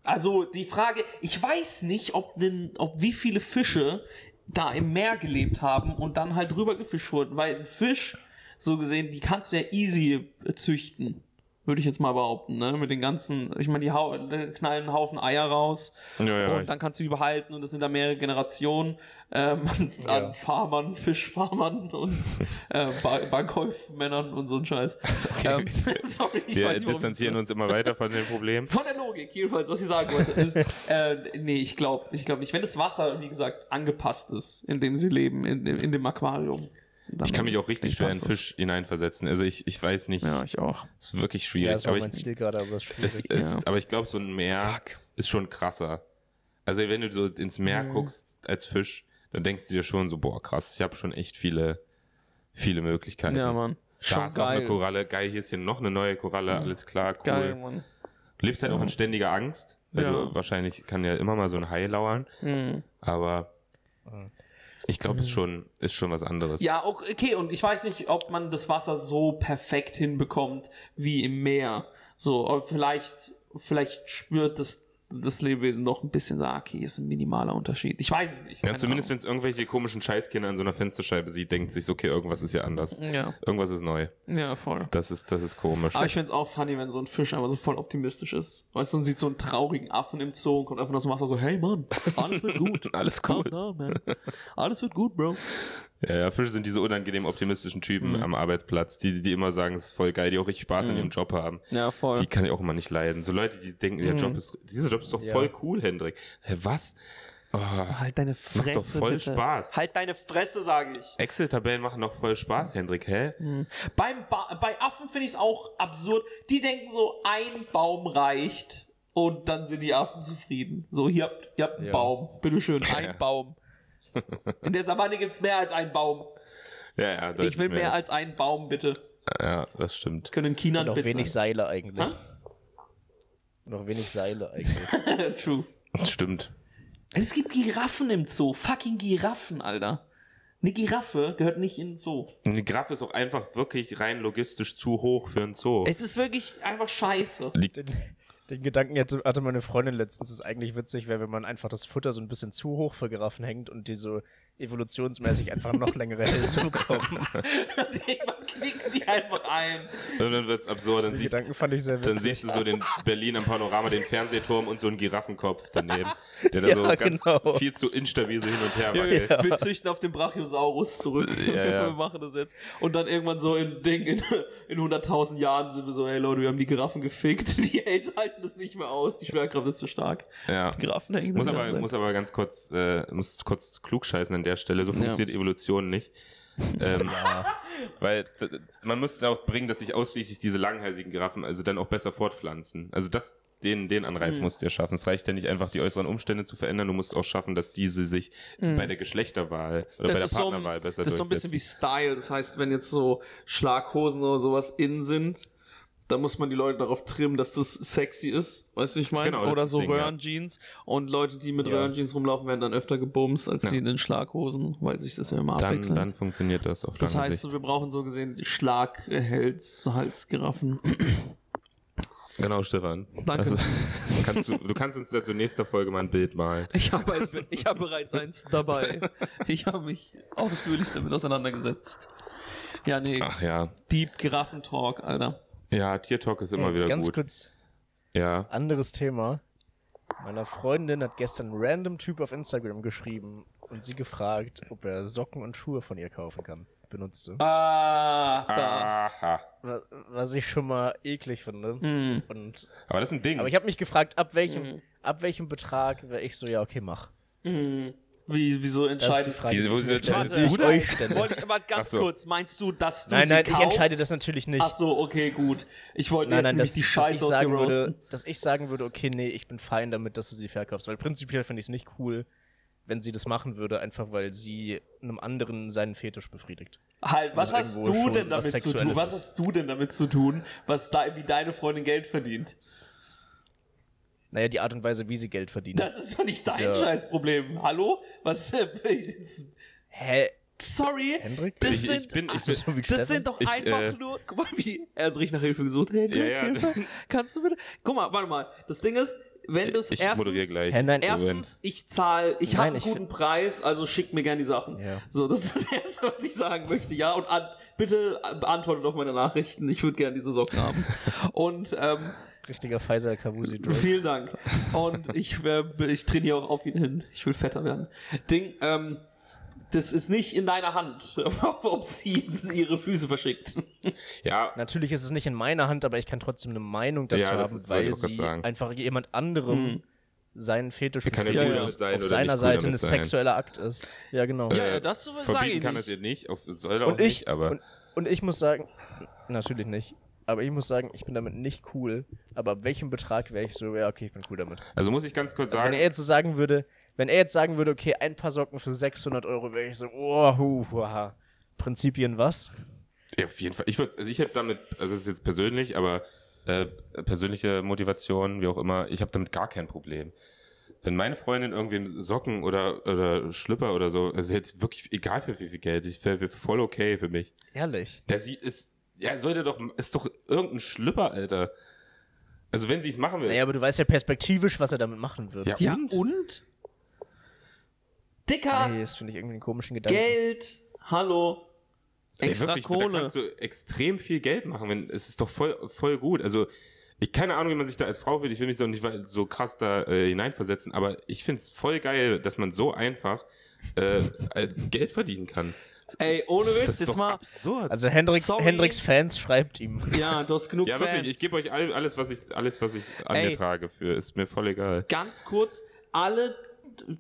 C: Also die Frage, ich weiß nicht, ob, denn, ob wie viele Fische da im Meer gelebt haben und dann halt rüber gefischt wurden, weil ein Fisch, so gesehen, die kannst du ja easy äh, züchten. Würde ich jetzt mal behaupten, ne? Mit den ganzen, ich meine, die hau knallen einen Haufen Eier raus
A: Ja, ja,
C: und dann kannst du die behalten und das sind da mehrere Generationen ähm, an,
B: Ja.
C: Farmern, Fischfarmern und äh, Ba- Bankkaufmännern und so ein Scheiß. Ähm, sorry, ich
A: Wir
C: weiß nicht,
A: distanzieren uns immer weiter von dem Problem.
C: von der Logik, jedenfalls, was ich sagen wollte, ist, äh, nee, ich glaube ich glaub nicht. Wenn das Wasser, wie gesagt, angepasst ist, in dem sie leben, in, in dem Aquarium. Dann
A: Ich kann mich auch richtig schwer in. Fisch hineinversetzen. Also ich, ich weiß nicht.
C: Ja, ich auch.
A: ist wirklich
B: Ja,
A: schwierig.
B: das war
A: aber,
B: mein
A: ich,
B: Ziel gerade, aber es ist
A: es,
B: schwierig.
A: es,
C: ja.
A: aber ich glaube, so ein Meer
C: Fuck.
A: ist schon krasser. Also wenn du so ins Meer
C: Mhm.
A: guckst als Fisch, dann denkst du dir schon so, boah, krass, ich habe schon echt viele, viele Möglichkeiten.
C: Ja, Mann.
A: Da
C: Schon
A: ist noch eine
C: geil.
A: Koralle, geil, hier ist hier noch eine neue Koralle, alles klar, cool.
C: Geil, Mann.
A: Du lebst halt auch in ständiger Angst. Weil
C: Ja.
A: du, wahrscheinlich kann ja immer mal so ein Hai lauern,
C: Mhm.
A: aber ich glaube, es ist schon, ist schon was anderes.
C: Ja, ok- okay, und ich weiß nicht, ob man das Wasser so perfekt hinbekommt wie im Meer. So, vielleicht, vielleicht spürt das, das Lebewesen noch ein bisschen ah, okay, ist ein minimaler Unterschied. Ich weiß es nicht.
A: Ja, zumindest wenn es irgendwelche komischen Scheißkinder an so einer Fensterscheibe sieht, denkt sich, so, okay, irgendwas ist ja anders.
C: Ja,
A: Irgendwas ist neu.
C: ja, voll.
A: Das ist, das ist komisch.
C: Aber ich find's auch funny, wenn so ein Fisch einfach so voll optimistisch ist. Weißt du, und sieht so einen traurigen Affen im Zoo und kommt einfach aus dem Wasser so, hey Mann, alles wird gut.
A: Alles cool.
C: down, man. Alles wird gut, Bro.
A: Ja, Fische sind diese unangenehm optimistischen Typen
C: Mhm.
A: am Arbeitsplatz, die, die immer sagen, es ist voll geil, die auch richtig Spaß an ihrem Job haben.
C: Ja, voll.
A: Die kann ich auch immer nicht leiden. So Leute, die denken,
C: Mhm.
A: der Job ist, dieser Job ist doch
B: Ja.
A: voll cool, Hendrik. Hä, was?
C: Halt deine Fresse.
A: doch voll
C: bitte.
A: Spaß.
C: Halt deine Fresse, sage ich.
A: Excel-Tabellen machen doch voll Spaß, Hendrik, hä?
C: Beim ba bei Affen finde ich es auch absurd. Die denken so, ein Baum reicht und dann sind die Affen zufrieden. So, hier habt, ihr habt einen
B: Ja.
C: Baum. Bitteschön, ein
A: Ja.
C: Baum. In der Savanne gibt es mehr als einen Baum.
A: Ja, ja.
C: Ich
A: deutlich
C: will mehr als einen Baum, bitte.
A: Ja, das stimmt.
C: Das können in China Bit
B: wenig
C: sein.
B: Seile eigentlich.
C: Hä?
B: Noch wenig Seile eigentlich.
C: True.
A: Das stimmt.
C: Es gibt Giraffen im Zoo. Fucking Giraffen, Alter. Eine Giraffe gehört nicht in den Zoo.
A: Eine Graffe ist auch einfach wirklich rein logistisch zu hoch für einen Zoo.
C: Es ist wirklich einfach scheiße.
B: Den, den Gedanken hatte, hatte meine Freundin letztens, das ist eigentlich witzig, wäre, wenn man einfach das Futter so ein bisschen zu hoch für Giraffen hängt und die so evolutionsmäßig einfach noch längere Hälse bekommen.
C: Man knickt die einfach ein.
A: Und dann wird's absurd. Dann
B: Den
A: siehst,
B: Gedanken fand ich sehr witzig.
A: dann siehst du so den Berlin am Panorama, den Fernsehturm und so einen Giraffenkopf daneben, der da
B: Ja,
A: so ganz
B: genau.
A: viel zu instabil so hin und her wackelt.
C: Ja. Wir züchten auf den Brachiosaurus zurück.
A: Ja, ja.
C: Wir machen das jetzt. Und dann irgendwann so im Ding, in, in 100.000 Jahren sind wir so, hey Leute, wir haben die Giraffen gefickt. Die Aids halten das nicht mehr aus. Die Schwerkraft ist zu stark.
A: Ja.
C: Die Giraffen hängen
A: Muss
C: die
A: aber,
C: Zeit.
A: muss aber ganz kurz, äh, muss kurz klugscheißen an der Stelle. So funktioniert Evolution nicht. Ähm, Weil man muss auch bringen, dass sich ausschließlich diese langhalsigen Giraffen also dann auch besser fortpflanzen. Also das, den, den Anreiz
C: Mhm.
A: musst du ja schaffen. Es reicht ja nicht einfach, die äußeren Umstände zu verändern. Du musst auch schaffen, dass diese sich bei der Geschlechterwahl oder bei der
C: Mhm. so, ein-
A: Partnerwahl besser
C: das ist so ein bisschen wie. Style. Das heißt, wenn jetzt so Schlaghosen oder sowas in sind, dann muss man die Leute darauf trimmen, dass das sexy ist. Weißt du, ich meine?
A: Genau,
C: oder so
A: Ding, ja.
C: Röhrenjeans. Und Leute, die mit
B: Ja.
C: Röhrenjeans rumlaufen, werden dann öfter gebumst, als die in den Schlaghosen, weil sich das ja immer
A: Dann,
C: abwechselt.
A: dann funktioniert das auf
C: das heißt,
A: Sicht.
C: wir brauchen so gesehen Schlaghals, Halsgiraffen.
A: Genau, Stefan.
C: Danke.
A: Also, kannst du, du kannst uns ja zur nächsten Folge mal ein Bild malen.
C: Ich habe, ich habe bereits eins dabei. Ich habe mich ausführlich damit auseinandergesetzt. Ja, nee,
A: Ach ja.
C: Deep Giraffen-Talk, Alter.
A: Ja, Tiertalk ist immer wieder
B: Ganz
A: gut.
B: kurz,
A: Ja.
B: anderes Thema. Meiner Freundin hat gestern ein random Typ auf Instagram geschrieben und sie gefragt, ob er Socken und Schuhe von ihr kaufen kann. Benutzte.
C: Ah, da.
A: Aha.
B: Was, was ich schon mal eklig finde.
C: Hm.
B: Und,
A: Aber das ist ein Ding.
B: aber ich habe mich gefragt, ab welchem,
C: Mhm.
B: ab welchem Betrag wäre ich so, ja, okay, mach.
C: Hm. Wie, wieso
B: Das
C: entscheidest
B: Frage,
A: Wie-
B: die
A: wo
B: ich
A: sie
B: mir stelle,
A: entscheidest du
B: ich
A: das?
B: euch stelle.
C: Wollte ich aber ganz
A: so.
C: kurz, meinst du, dass du
B: Nein,
C: sie
B: nein,
C: kaufst?
B: ich entscheide das natürlich nicht.
C: Ach so, okay, gut. Ich wollte
B: Nein,
C: jetzt
B: nein,
C: nämlich
B: dass,
C: die
B: dass, ich
C: Scheiße aus
B: sagen
C: dem
B: würde, dass ich sagen würde, okay, nee, ich bin fein damit, dass du sie verkaufst. Weil prinzipiell finde ich es nicht cool, wenn sie das machen würde, einfach weil sie einem anderen seinen Fetisch befriedigt.
C: Halt, was
B: was
C: hast du denn damit zu tun? Was hast du denn damit zu tun, was da, wie deine Freundin Geld verdient?
B: Naja, die Art und Weise, wie sie Geld verdienen.
C: Das ist doch nicht dein
B: ja-
C: Scheißproblem. Hallo? Was?
B: Hä?
C: Sorry.
B: Hendrik?
C: Das
A: Ich- ich
C: sind,
A: bin- ich bin-
B: so wie
C: das sind doch
A: Ich,
C: einfach
A: äh,
C: nur. Guck mal, wie er hat richtig nach Hilfe gesucht. Hey,
A: Ja, ja.
C: Hilfe? Kannst du bitte? Guck mal, warte mal. Das Ding ist, wenn das
A: ich
C: erstens,
A: moderiere gleich.
B: Nein,
C: Erstens, ich zahle, ich habe einen
B: ich
C: guten Preis, also schickt mir gerne die Sachen.
B: Ja.
C: So, das ist das Erste, was ich sagen möchte. Ja, und an, bitte beantwortet auf meine Nachrichten. Ich würde gerne diese Socken haben. Und ähm,
B: Richtiger Pfizer Kavusi Drake.
C: vielen Dank. Und ich, äh, ich trainiere auch auf ihn hin. Ich will fetter werden. Ding, ähm, das ist nicht in deiner Hand, ob sie ihre Füße verschickt.
A: Ja,
B: Natürlich ist es nicht in meiner Hand, aber ich kann trotzdem eine Meinung dazu
A: Ja, das
B: haben, weil sie
A: sagen.
B: einfach jemand anderem
C: Hm.
B: seinen Fetisch
A: kann ja damit sein
B: auf
A: oder
B: seiner Seite ein sexueller Akt ist. Ja, genau.
C: Ja, das sag
A: verbieten
C: ich
A: kann
C: nicht.
A: das ihr nicht. Auf, soll er auch
B: und ich
A: nicht, aber
B: und, und ich muss sagen, natürlich nicht. Aber ich muss sagen, ich bin damit nicht cool. Aber ab welchem Betrag wäre ich so, ja, okay, ich bin cool damit.
A: also muss ich ganz kurz
B: Also wenn
A: sagen,
B: er jetzt so sagen würde, wenn er jetzt sagen würde, okay, ein paar Socken für 600 Euro, wäre ich so, oh, hu, haha. Prinzipien was?
A: ja, auf jeden Fall. Ich würde, also ich habe damit, also das ist jetzt persönlich, aber äh, persönliche Motivation, wie auch immer, ich habe damit gar kein Problem. Wenn meine Freundin irgendwie Socken oder, oder Schlüpper oder so, also jetzt wirklich egal für wie viel Geld, ich wäre voll okay für mich.
B: Ehrlich.
A: Ja, sie ist, ja, sollte doch, ist doch irgendein Schlüpper, Alter. Also wenn sie es machen will.
B: Naja, aber du weißt ja perspektivisch, was er damit machen wird.
A: Ja,
C: Ja,
A: und?
C: und? Dicker,
B: Nee, das finde ich irgendwie einen komischen Gedanken.
C: Geld, hallo,
A: Ey,
C: extra
A: wirklich, Da
C: Kohle.
A: kannst du extrem viel Geld machen. Wenn, es ist doch voll, voll gut. Also, ich keine Ahnung, wie man sich da als Frau fühlt. Ich will mich so nicht so krass da äh, hineinversetzen, aber ich finde es voll geil, dass man so einfach äh, äh, Geld verdienen kann.
C: Ey, ohne Witz,
A: Das ist
C: jetzt
A: doch
C: mal.
A: absurd.
B: Also Hendricks,
C: Sorry.
B: Hendricks Fans schreibt ihm.
C: Ja, du hast genug
A: ja,
C: Fans.
A: wirklich, ich gebe euch all, alles, was ich, alles, was ich an
C: Ey.
A: mir trage für, ist mir voll egal.
C: Ganz kurz, alle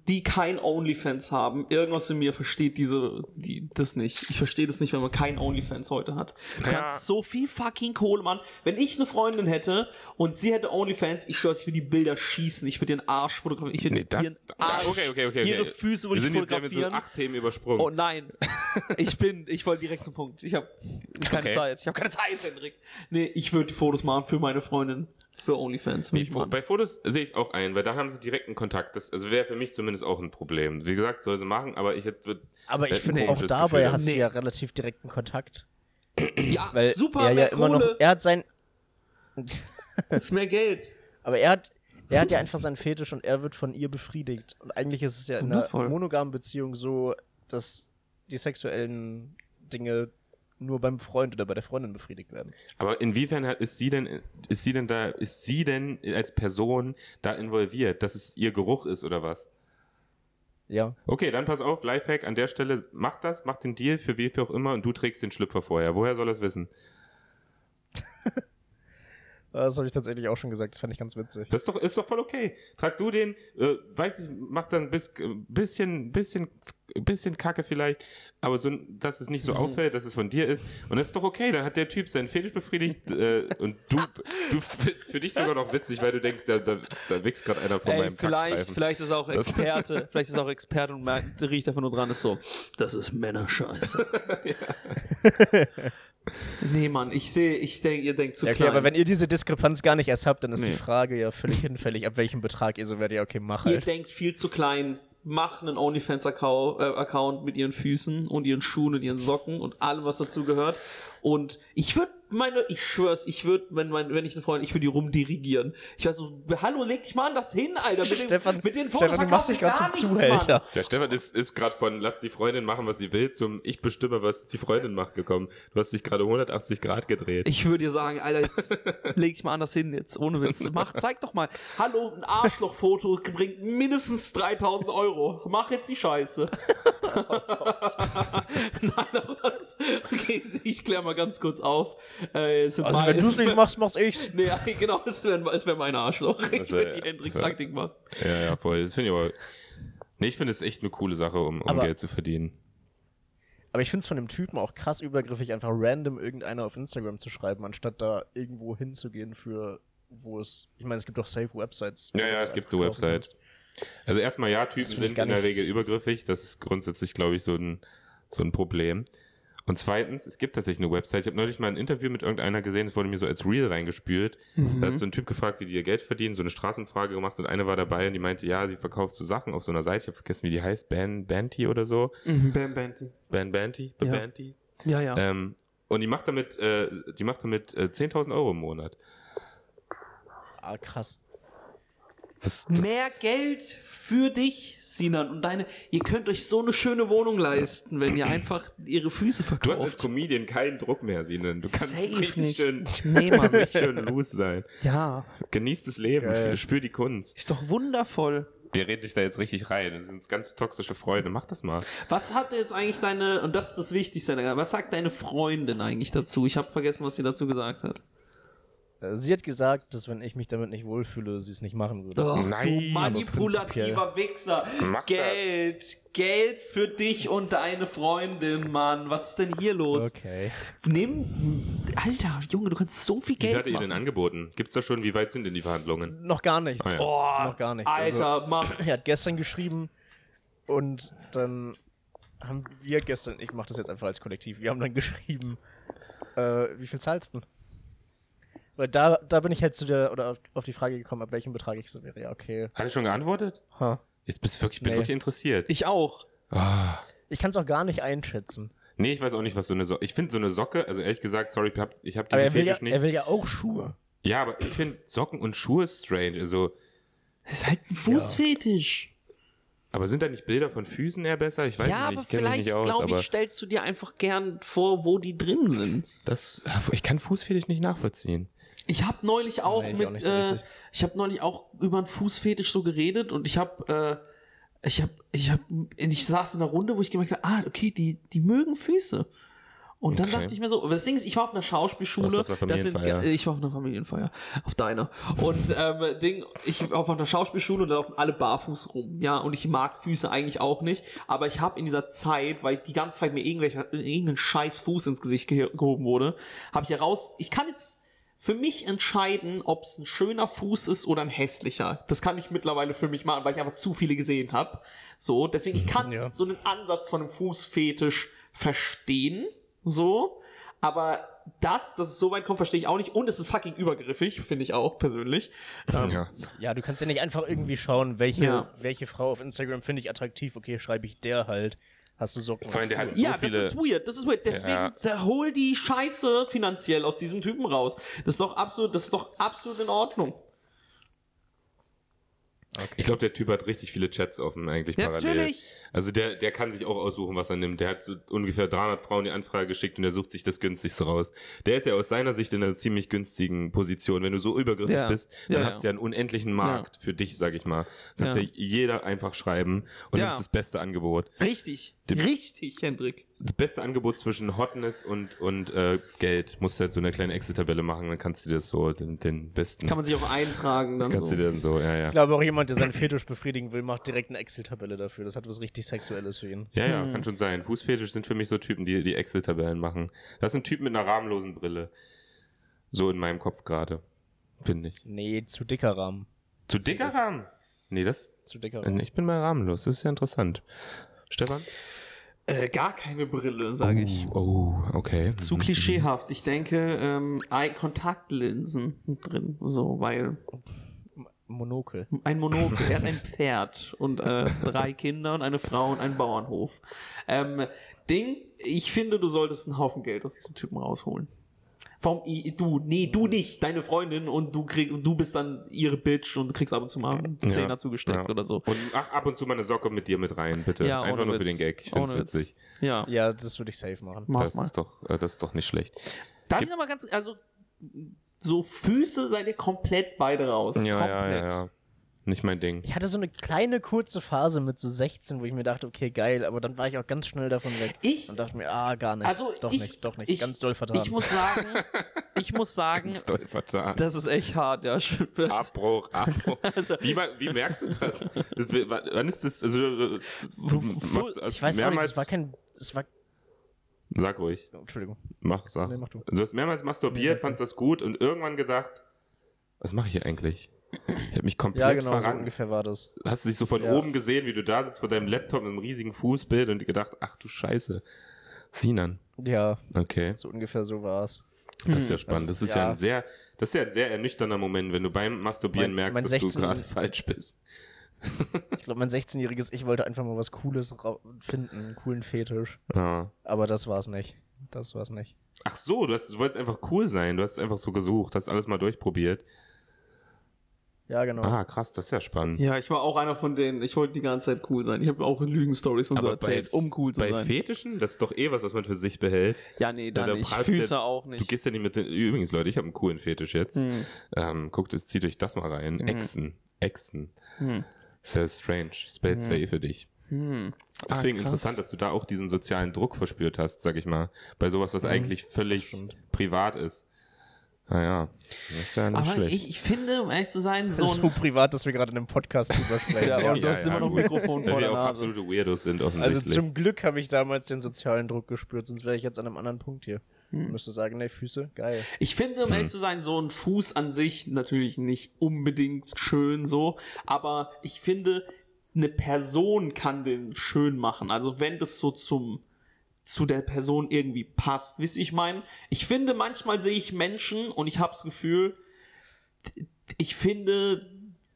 C: die kein OnlyFans haben, irgendwas in mir versteht diese, die, das nicht. Ich verstehe das nicht, wenn man kein OnlyFans heute hat. Du
A: Ja.
C: kannst so viel fucking Kohle machen. Wenn ich eine Freundin hätte und sie hätte OnlyFans, ich schwöre, ich würde die Bilder schießen, ich würde ihren Arsch fotografieren, ich würde
A: Nee, das.
C: ihren Arsch,
A: okay, okay, okay.
C: ihre. Füße
A: Wir
C: würde ich
A: sind jetzt ja mit so
C: fotografieren.
A: acht Themen übersprungen.
C: Oh nein, ich bin, ich wollte direkt zum Punkt. Ich habe keine. Zeit. Ich habe keine Zeit, Hendrik. Nee, ich würde Fotos machen für meine Freundin, für OnlyFans. ich
A: bei Fotos sehe ich es auch ein, weil da haben sie direkten Kontakt. Das also wäre für mich zumindest auch ein Problem. Wie gesagt, soll sie machen, aber ich hätte.
B: Aber ich finde, auch dabei
A: Gefühl.
B: hast
C: Nee.
B: du ja relativ direkten Kontakt.
C: Ja,
B: Weil
C: super,
B: er ja
C: mehr
B: immer noch, er hat sein,
C: ist mehr Geld.
B: aber er hat, er hat ja einfach seinen Fetisch und er wird von ihr befriedigt. Und eigentlich ist es ja in einer monogamen Beziehung so, dass die sexuellen Dinge nur beim Freund oder bei der Freundin befriedigt werden.
A: Aber inwiefern hat- ist sie denn, ist sie denn da, ist sie denn als Person da involviert, dass es ihr Geruch ist oder was?
B: Ja.
A: Okay, dann pass auf, Lifehack an der Stelle, mach das, mach den Deal für wie viel auch immer und du trägst den Schlüpfer vorher. Woher soll er es wissen?
B: Das habe ich tatsächlich auch schon gesagt, das fand ich ganz witzig.
A: Das ist doch, ist doch voll okay. Trag du den, äh, weiß ich, mach dann ein bis, bisschen, bisschen, bisschen Kacke vielleicht, aber so, dass es nicht so auffällt, dass es von dir ist. Und das ist doch okay, dann hat der Typ seinen Fetisch befriedigt äh, und du, du für, dich sogar noch witzig, weil du denkst, da, da, da wächst gerade einer von
C: Ey,
A: meinem
C: vielleicht, vielleicht ist er auch
A: Das-
C: Experte, vielleicht ist er auch Experte und merkt, riecht einfach nur dran, ist so, das ist Männerscheiße. Nee, Mann, ich sehe, ich denke, ihr denkt zu
B: Ja, okay,
C: klein.
B: aber wenn ihr diese Diskrepanz gar nicht erst habt, dann ist
A: Nee.
B: die Frage ja völlig hinfällig, ab welchem Betrag ihr so werdet. Ja, okay, mach
C: ihr
B: halt.
C: denkt viel zu klein, macht einen OnlyFans-Account äh, mit ihren Füßen und ihren Schuhen und ihren Socken und allem, was dazu gehört. Und ich würde meine, ich schwör's, ich würde, wenn, mein, wenn ich eine Freundin, ich würde die rumdirigieren. Ich war so, hallo, leg dich mal anders hin, Alter. Mit,
B: Stefan,
C: den, mit den Fotos
B: Stefan, du machst dich gerade zum
C: gar nichts,
B: Zuhälter.
A: Der Stefan ist, ist gerade von lass die Freundin machen, was sie will, zum ich bestimme, was die Freundin macht gekommen. Du hast dich gerade 180 Grad gedreht.
C: Ich würde dir sagen, Alter, jetzt leg dich mal anders hin, jetzt ohne Witz. Mach, zeig doch mal. Hallo, ein Arschlochfoto bringt mindestens 3000 Euro. Mach jetzt die Scheiße. Nein, aber was? Okay, ich klär mal ganz kurz auf. Äh,
B: Also,
C: mein-
B: wenn du
C: es
B: nicht machst, mach's ich's.
C: Nee, genau, es wäre es wär mein Arschloch. Würde
A: wär-
C: die Hendrik
A: das wär-
C: Taktik machen.
A: Ja, ja, voll. Das finde ich aber. Nee, ich finde es echt eine coole Sache, um, um
B: Aber-
A: Geld zu verdienen.
B: Aber ich finde es von dem Typen auch krass übergriffig, einfach random irgendeiner auf Instagram zu schreiben, anstatt da irgendwo hinzugehen für, wo es. Ich meine, es gibt doch safe Websites.
A: Ja, ja, es gibt Websites.
B: kannst.
A: Also erstmal ja, Typen sind in der Regel übergriffig. Das ist grundsätzlich, glaube ich, so ein, so ein Problem. Und zweitens, es gibt tatsächlich eine Website. Ich habe neulich mal ein Interview mit irgendeiner gesehen, das wurde mir so als Reel reingespült. Da hat so ein Typ gefragt, wie die ihr Geld verdienen, so eine Straßenfrage gemacht und eine war dabei und die meinte, ja, sie verkauft so Sachen auf so einer Seite, ich habe vergessen, wie die heißt, Ban Banty oder so.
C: Bam Banty.
A: Ban Banty?
C: Ja.
A: Banty?
C: Ja, ja.
A: Ähm, und die macht damit, äh, die macht damit äh, 10.000 Euro im Monat.
B: Ah, krass.
A: Das, das,
C: Mehr Geld für dich, Sinan, und deine. Ihr könnt euch so eine schöne Wohnung leisten, wenn ihr einfach ihre Füße
A: Du hast als
C: verkauft.
A: Comedian keinen Druck mehr, Sinan. Du kannst
C: Safe
A: richtig
C: nicht.
A: schön,
C: Nee, Mann.
A: richtig schön loose sein.
C: Ja.
A: Genieß das Leben,
B: Geil.
A: spür die Kunst.
C: Ist doch wundervoll.
A: Wir reden dich da jetzt richtig rein. Das sind ganz toxische Freunde. Mach das mal.
C: Was hat jetzt eigentlich deine, und das ist das Wichtigste, was sagt deine Freundin eigentlich dazu? Ich habe vergessen, was sie dazu gesagt hat.
B: Sie hat gesagt, dass wenn ich mich damit nicht wohlfühle, sie es nicht machen würde.
C: Ach,
A: Nein,
C: du manipulativer Wichser.
A: Mach das.
C: Geld, Geld für dich und deine Freundin, Mann. Was ist denn hier los?
B: Okay.
C: Nimm, Alter, Junge, du kannst so viel
A: Wie
C: Geld
A: hat er ihr denn angeboten? Gibt's da schon? Wie weit sind denn die Verhandlungen?
B: Noch gar nichts.
A: Ah, ja.
C: Oh,
B: Noch gar nichts. Also-
C: Alter, mach.
B: Er hat gestern geschrieben und dann haben wir gestern, ich mache das jetzt einfach als Kollektiv, wir haben dann geschrieben, äh, wie viel zahlst du? Weil da, da bin ich halt zu der, oder auf, die Frage gekommen, ab welchem Betrag ich so wäre. Ja, okay.
A: Hat er schon geantwortet?
B: Ha.
A: Jetzt bist du wirklich, ich bin
B: Nee.
A: wirklich interessiert.
C: Ich auch.
A: Ah.
B: Ich kann es auch gar nicht einschätzen.
A: Nee, ich weiß auch nicht, was so eine Socke. Ich finde so eine Socke, also ehrlich gesagt, sorry, ich habe ich hab
B: Aber
A: diesen
B: er will, ja,
A: Fetisch nicht.
B: er will ja auch Schuhe.
A: ja, aber ich finde Socken und Schuhe strange. Also,
C: Das ist halt ein Fußfetisch.
A: aber sind da nicht Bilder von Füßen eher besser? Ich weiß
C: Ja,
A: nicht,
C: aber
A: ich kenne mich
C: vielleicht,
A: nicht aus,
C: glaube
A: aber
C: ich, stellst du dir einfach gern vor, wo die drin sind.
A: das, ich kann Fußfetisch nicht nachvollziehen.
C: Ich habe neulich auch
B: Nee, ich
C: mit,
B: auch so
C: äh, ich habe neulich auch über einen Fußfetisch so geredet und ich habe, äh, ich habe, ich habe, ich saß in einer Runde, wo ich gemerkt habe, ah, okay, die, die mögen Füße. Und dann
A: Okay.
C: dachte ich mir so, das Ding ist, ich war auf einer Schauspielschule.
A: Auf einer
C: sind, ich war auf einer Familienfeier, auf deiner. Und ähm, Ding, ich war auf einer Schauspielschule und da laufen alle barfuß rum, ja. Und ich mag Füße eigentlich auch nicht, aber ich habe in dieser Zeit, weil die ganze Zeit mir irgendwelcher irgendein scheiß Fuß ins Gesicht ge gehoben wurde, habe ich heraus, ich kann jetzt für mich entscheiden, ob es ein schöner Fuß ist oder ein hässlicher. Das kann ich mittlerweile für mich machen, weil ich einfach zu viele gesehen habe. So, deswegen ich kann
B: Ja.
C: so einen Ansatz von einem Fußfetisch verstehen, so, aber das, dass es so weit kommt, verstehe ich auch nicht. Und es ist fucking übergriffig, finde ich auch persönlich. Ähm,
A: Ja.
B: Ja, du kannst ja nicht einfach irgendwie schauen, welche,
C: Ja.
B: welche Frau auf Instagram finde ich attraktiv. Okay, schreibe ich der halt. Hast du Socken?
A: Vor allem, der hat so
C: ja,
A: viele-
C: das ist weird, das ist weird. Deswegen
A: Ja.
C: da hol die Scheiße finanziell aus diesem Typen raus. Das ist doch absolut, das ist doch absolut in Ordnung.
A: Ich glaube, der Typ hat richtig viele Chats offen eigentlich parallel.
C: Natürlich.
A: Also der, der kann sich auch aussuchen, was er nimmt. Der hat so ungefähr 300 Frauen die Anfrage geschickt und der sucht sich das günstigste raus. Der ist ja aus seiner Sicht in einer ziemlich günstigen Position. Wenn du so übergriffig
C: Ja.
A: bist, dann
C: Ja,
A: hast
C: ja.
A: du ja einen unendlichen Markt für dich, sag ich mal. Kannst ja,
C: Ja.
A: jeder einfach schreiben und
C: Ja.
A: nimmst das beste Angebot.
C: Richtig. Richtig, Hendrik.
A: Das beste Angebot zwischen Hotness und, und äh, Geld. Musst du halt so eine kleine Excel-Tabelle machen, dann kannst du dir das so, den, den besten,
C: Kann man sich auch eintragen dann
A: kannst
C: so.
A: du dir dann so, ja, ja.
B: Ich glaube auch jemand, der seinen Fetisch befriedigen will, macht direkt eine Excel-Tabelle dafür. Das hat was richtig Sexuelles für ihn.
A: Ja,
C: Hm.
A: ja, kann schon sein. Fußfetisch sind für mich so Typen, die die Excel-Tabellen machen. Das ist ein Typ mit einer rahmenlosen Brille. So in meinem Kopf gerade. Finde ich.
B: Nee, zu dicker Rahmen.
A: Zu dicker Rahmen? Nee, das.
B: Zu dicker Rahmen.
A: Ich bin mal rahmenlos. Das ist ja interessant. Stefan?
C: Äh, gar keine Brille, sage ich.
A: Oh, okay.
C: Zu klischeehaft. Ich denke, ähm, Kontaktlinsen drin, so, weil
B: Monokel.
C: ein Monokel, er hat ein Pferd und äh, drei Kinder und eine Frau und einen Bauernhof. Ähm, Ding, ich finde, du solltest einen Haufen Geld aus diesem Typen rausholen. Warum i- du? Nee, du nicht, deine Freundin und du krieg, und du bist dann ihre Bitch und du kriegst ab und zu mal einen Zehner
A: Ja,
C: zugesteckt
A: ja.
C: oder so.
A: Und ach, ab und zu mal eine Socke mit dir mit rein, bitte.
C: Ja,
A: Einfach nur für
C: Witz.
A: den Gag. Ich finde es
C: Ohne Witz.
A: witzig.
C: Ja,
B: Ja, das würde ich safe machen.
C: mach
A: Das
C: mal.
A: ist, doch, äh, das ist doch nicht schlecht.
C: Darf ich noch mal ganz, also so Füße seid ihr komplett beide raus.
A: Ja,
C: komplett.
A: ja, ja, ja. Nicht mein Ding.
B: Ich hatte so eine kleine kurze Phase mit so 16, wo ich mir dachte, okay, geil, aber dann war ich auch ganz schnell davon weg.
C: Ich-
B: Und dachte mir, ah, gar nicht.
C: Also
B: doch
C: ich,
B: nicht, doch nicht.
C: Ich,
B: ganz doll vertan.
C: Ich muss sagen, ich muss sagen,
A: Ganz doll vertan.
C: das ist echt hart, ja.
A: Abbruch, Abbruch.
C: Also-
A: wie, wie merkst du das? das? Wann ist das? Also, äh, du machst das
B: ich weiß auch nicht,
A: mehrmals-
B: es war kein, es war,
A: Sag ruhig.
B: Entschuldigung.
A: Mach, sag.
B: Nee, mach du.
A: Du hast mehrmals
B: Nee,
A: masturbiert,
B: sag
A: fandst das gut und irgendwann gedacht, was mache ich hier eigentlich? Ich habe mich komplett
B: Ja, genau, so
A: verrannt.
B: ungefähr war das.
A: Hast du dich so von
B: Ja.
A: oben gesehen, wie du da sitzt vor deinem Laptop mit einem riesigen Fußbild und dir gedacht, ach du Scheiße. Sinan.
B: Ja,
A: Okay.
B: so ungefähr so war es.
A: Das ist ja spannend. Das ist ja.
B: ja.
A: ein sehr, das ist ja ein sehr ernüchterner Moment, wenn du beim Masturbieren
B: Mein-
A: merkst,
B: mein
A: dass
B: 16
A: du gerade falsch bist.
B: Ich glaube, mein 16-jähriges Ich wollte einfach mal was Cooles finden, einen coolen Fetisch.
A: Ja.
B: Aber das war's nicht. Das war's nicht.
A: Ach so, du, hast, du wolltest einfach cool sein. Du hast einfach so gesucht, hast alles mal durchprobiert.
B: Ja, genau.
A: Ah, krass, das ist ja spannend.
C: Ja, ich war auch einer von denen. Ich wollte die ganze Zeit cool sein. Ich habe auch Lügenstories und so erzählt, um cool zu
A: bei
C: sein.
A: Fetischen, das ist doch eh was, was man für sich behält.
C: ja, nee,
A: Da-
C: da, nicht. Füße
A: ja-
C: auch
A: Du
C: nicht.
A: gehst ja nicht mit den, übrigens, Leute, ich habe einen coolen Fetisch jetzt.
C: Hm.
A: Ähm, guckt, es- zieht euch das mal rein. Echsen. Echsen.
C: Hm.
A: Sehr strange. Spelled safe für dich.
C: Hm.
A: Deswegen
C: Ah,
A: interessant, dass du da auch diesen sozialen Druck verspürt hast, sag ich mal. Bei sowas, was eigentlich völlig privat ist. Naja, das ist ja nicht
C: Aber
A: schlecht.
C: ich, ich finde, um ehrlich zu sein, so
B: so privat, dass wir gerade in einem Podcast drüber sprechen.
C: Ja,
B: ja.
C: und du hast immer noch ein. Mikrofon vor der Nase.
A: absolute Weirdos sind,
B: Also
A: offensichtlich.
B: zum Glück habe ich damals den sozialen Druck gespürt, sonst wäre ich jetzt an einem anderen Punkt hier. Ich müsste sagen, nee, Füße, geil.
C: Ich finde, um ehrlich zu sein, so ein Fuß an sich natürlich nicht unbedingt schön so, aber ich finde, eine Person kann den schön machen. Also wenn das so zum zu der Person irgendwie passt. Wisst ihr, ich meine? Ich finde, manchmal sehe ich Menschen und ich habe das Gefühl, ich finde,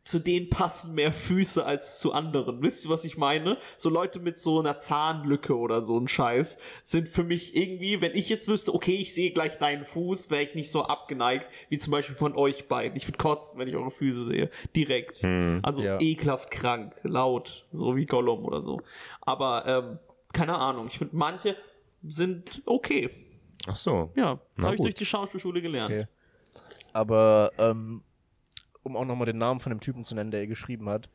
C: zu denen passen mehr Füße als zu anderen. Wisst ihr, was ich meine? So Leute mit so einer Zahnlücke oder so ein Scheiß sind für mich irgendwie, wenn ich jetzt wüsste, okay, ich sehe gleich deinen Fuß, wäre ich nicht so abgeneigt, wie zum Beispiel von euch beiden. Ich würde kotzen, wenn ich eure Füße sehe. Direkt. Also
B: Ja.
C: ekelhaft krank, laut, so wie Gollum oder so. Aber, ähm, keine Ahnung. Ich finde, manche sind okay.
A: Ach so.
C: Ja, das habe ich durch die Schauspielschule gelernt.
B: Okay. Aber, ähm, um auch nochmal den Namen von dem Typen zu nennen, der ihr geschrieben hat.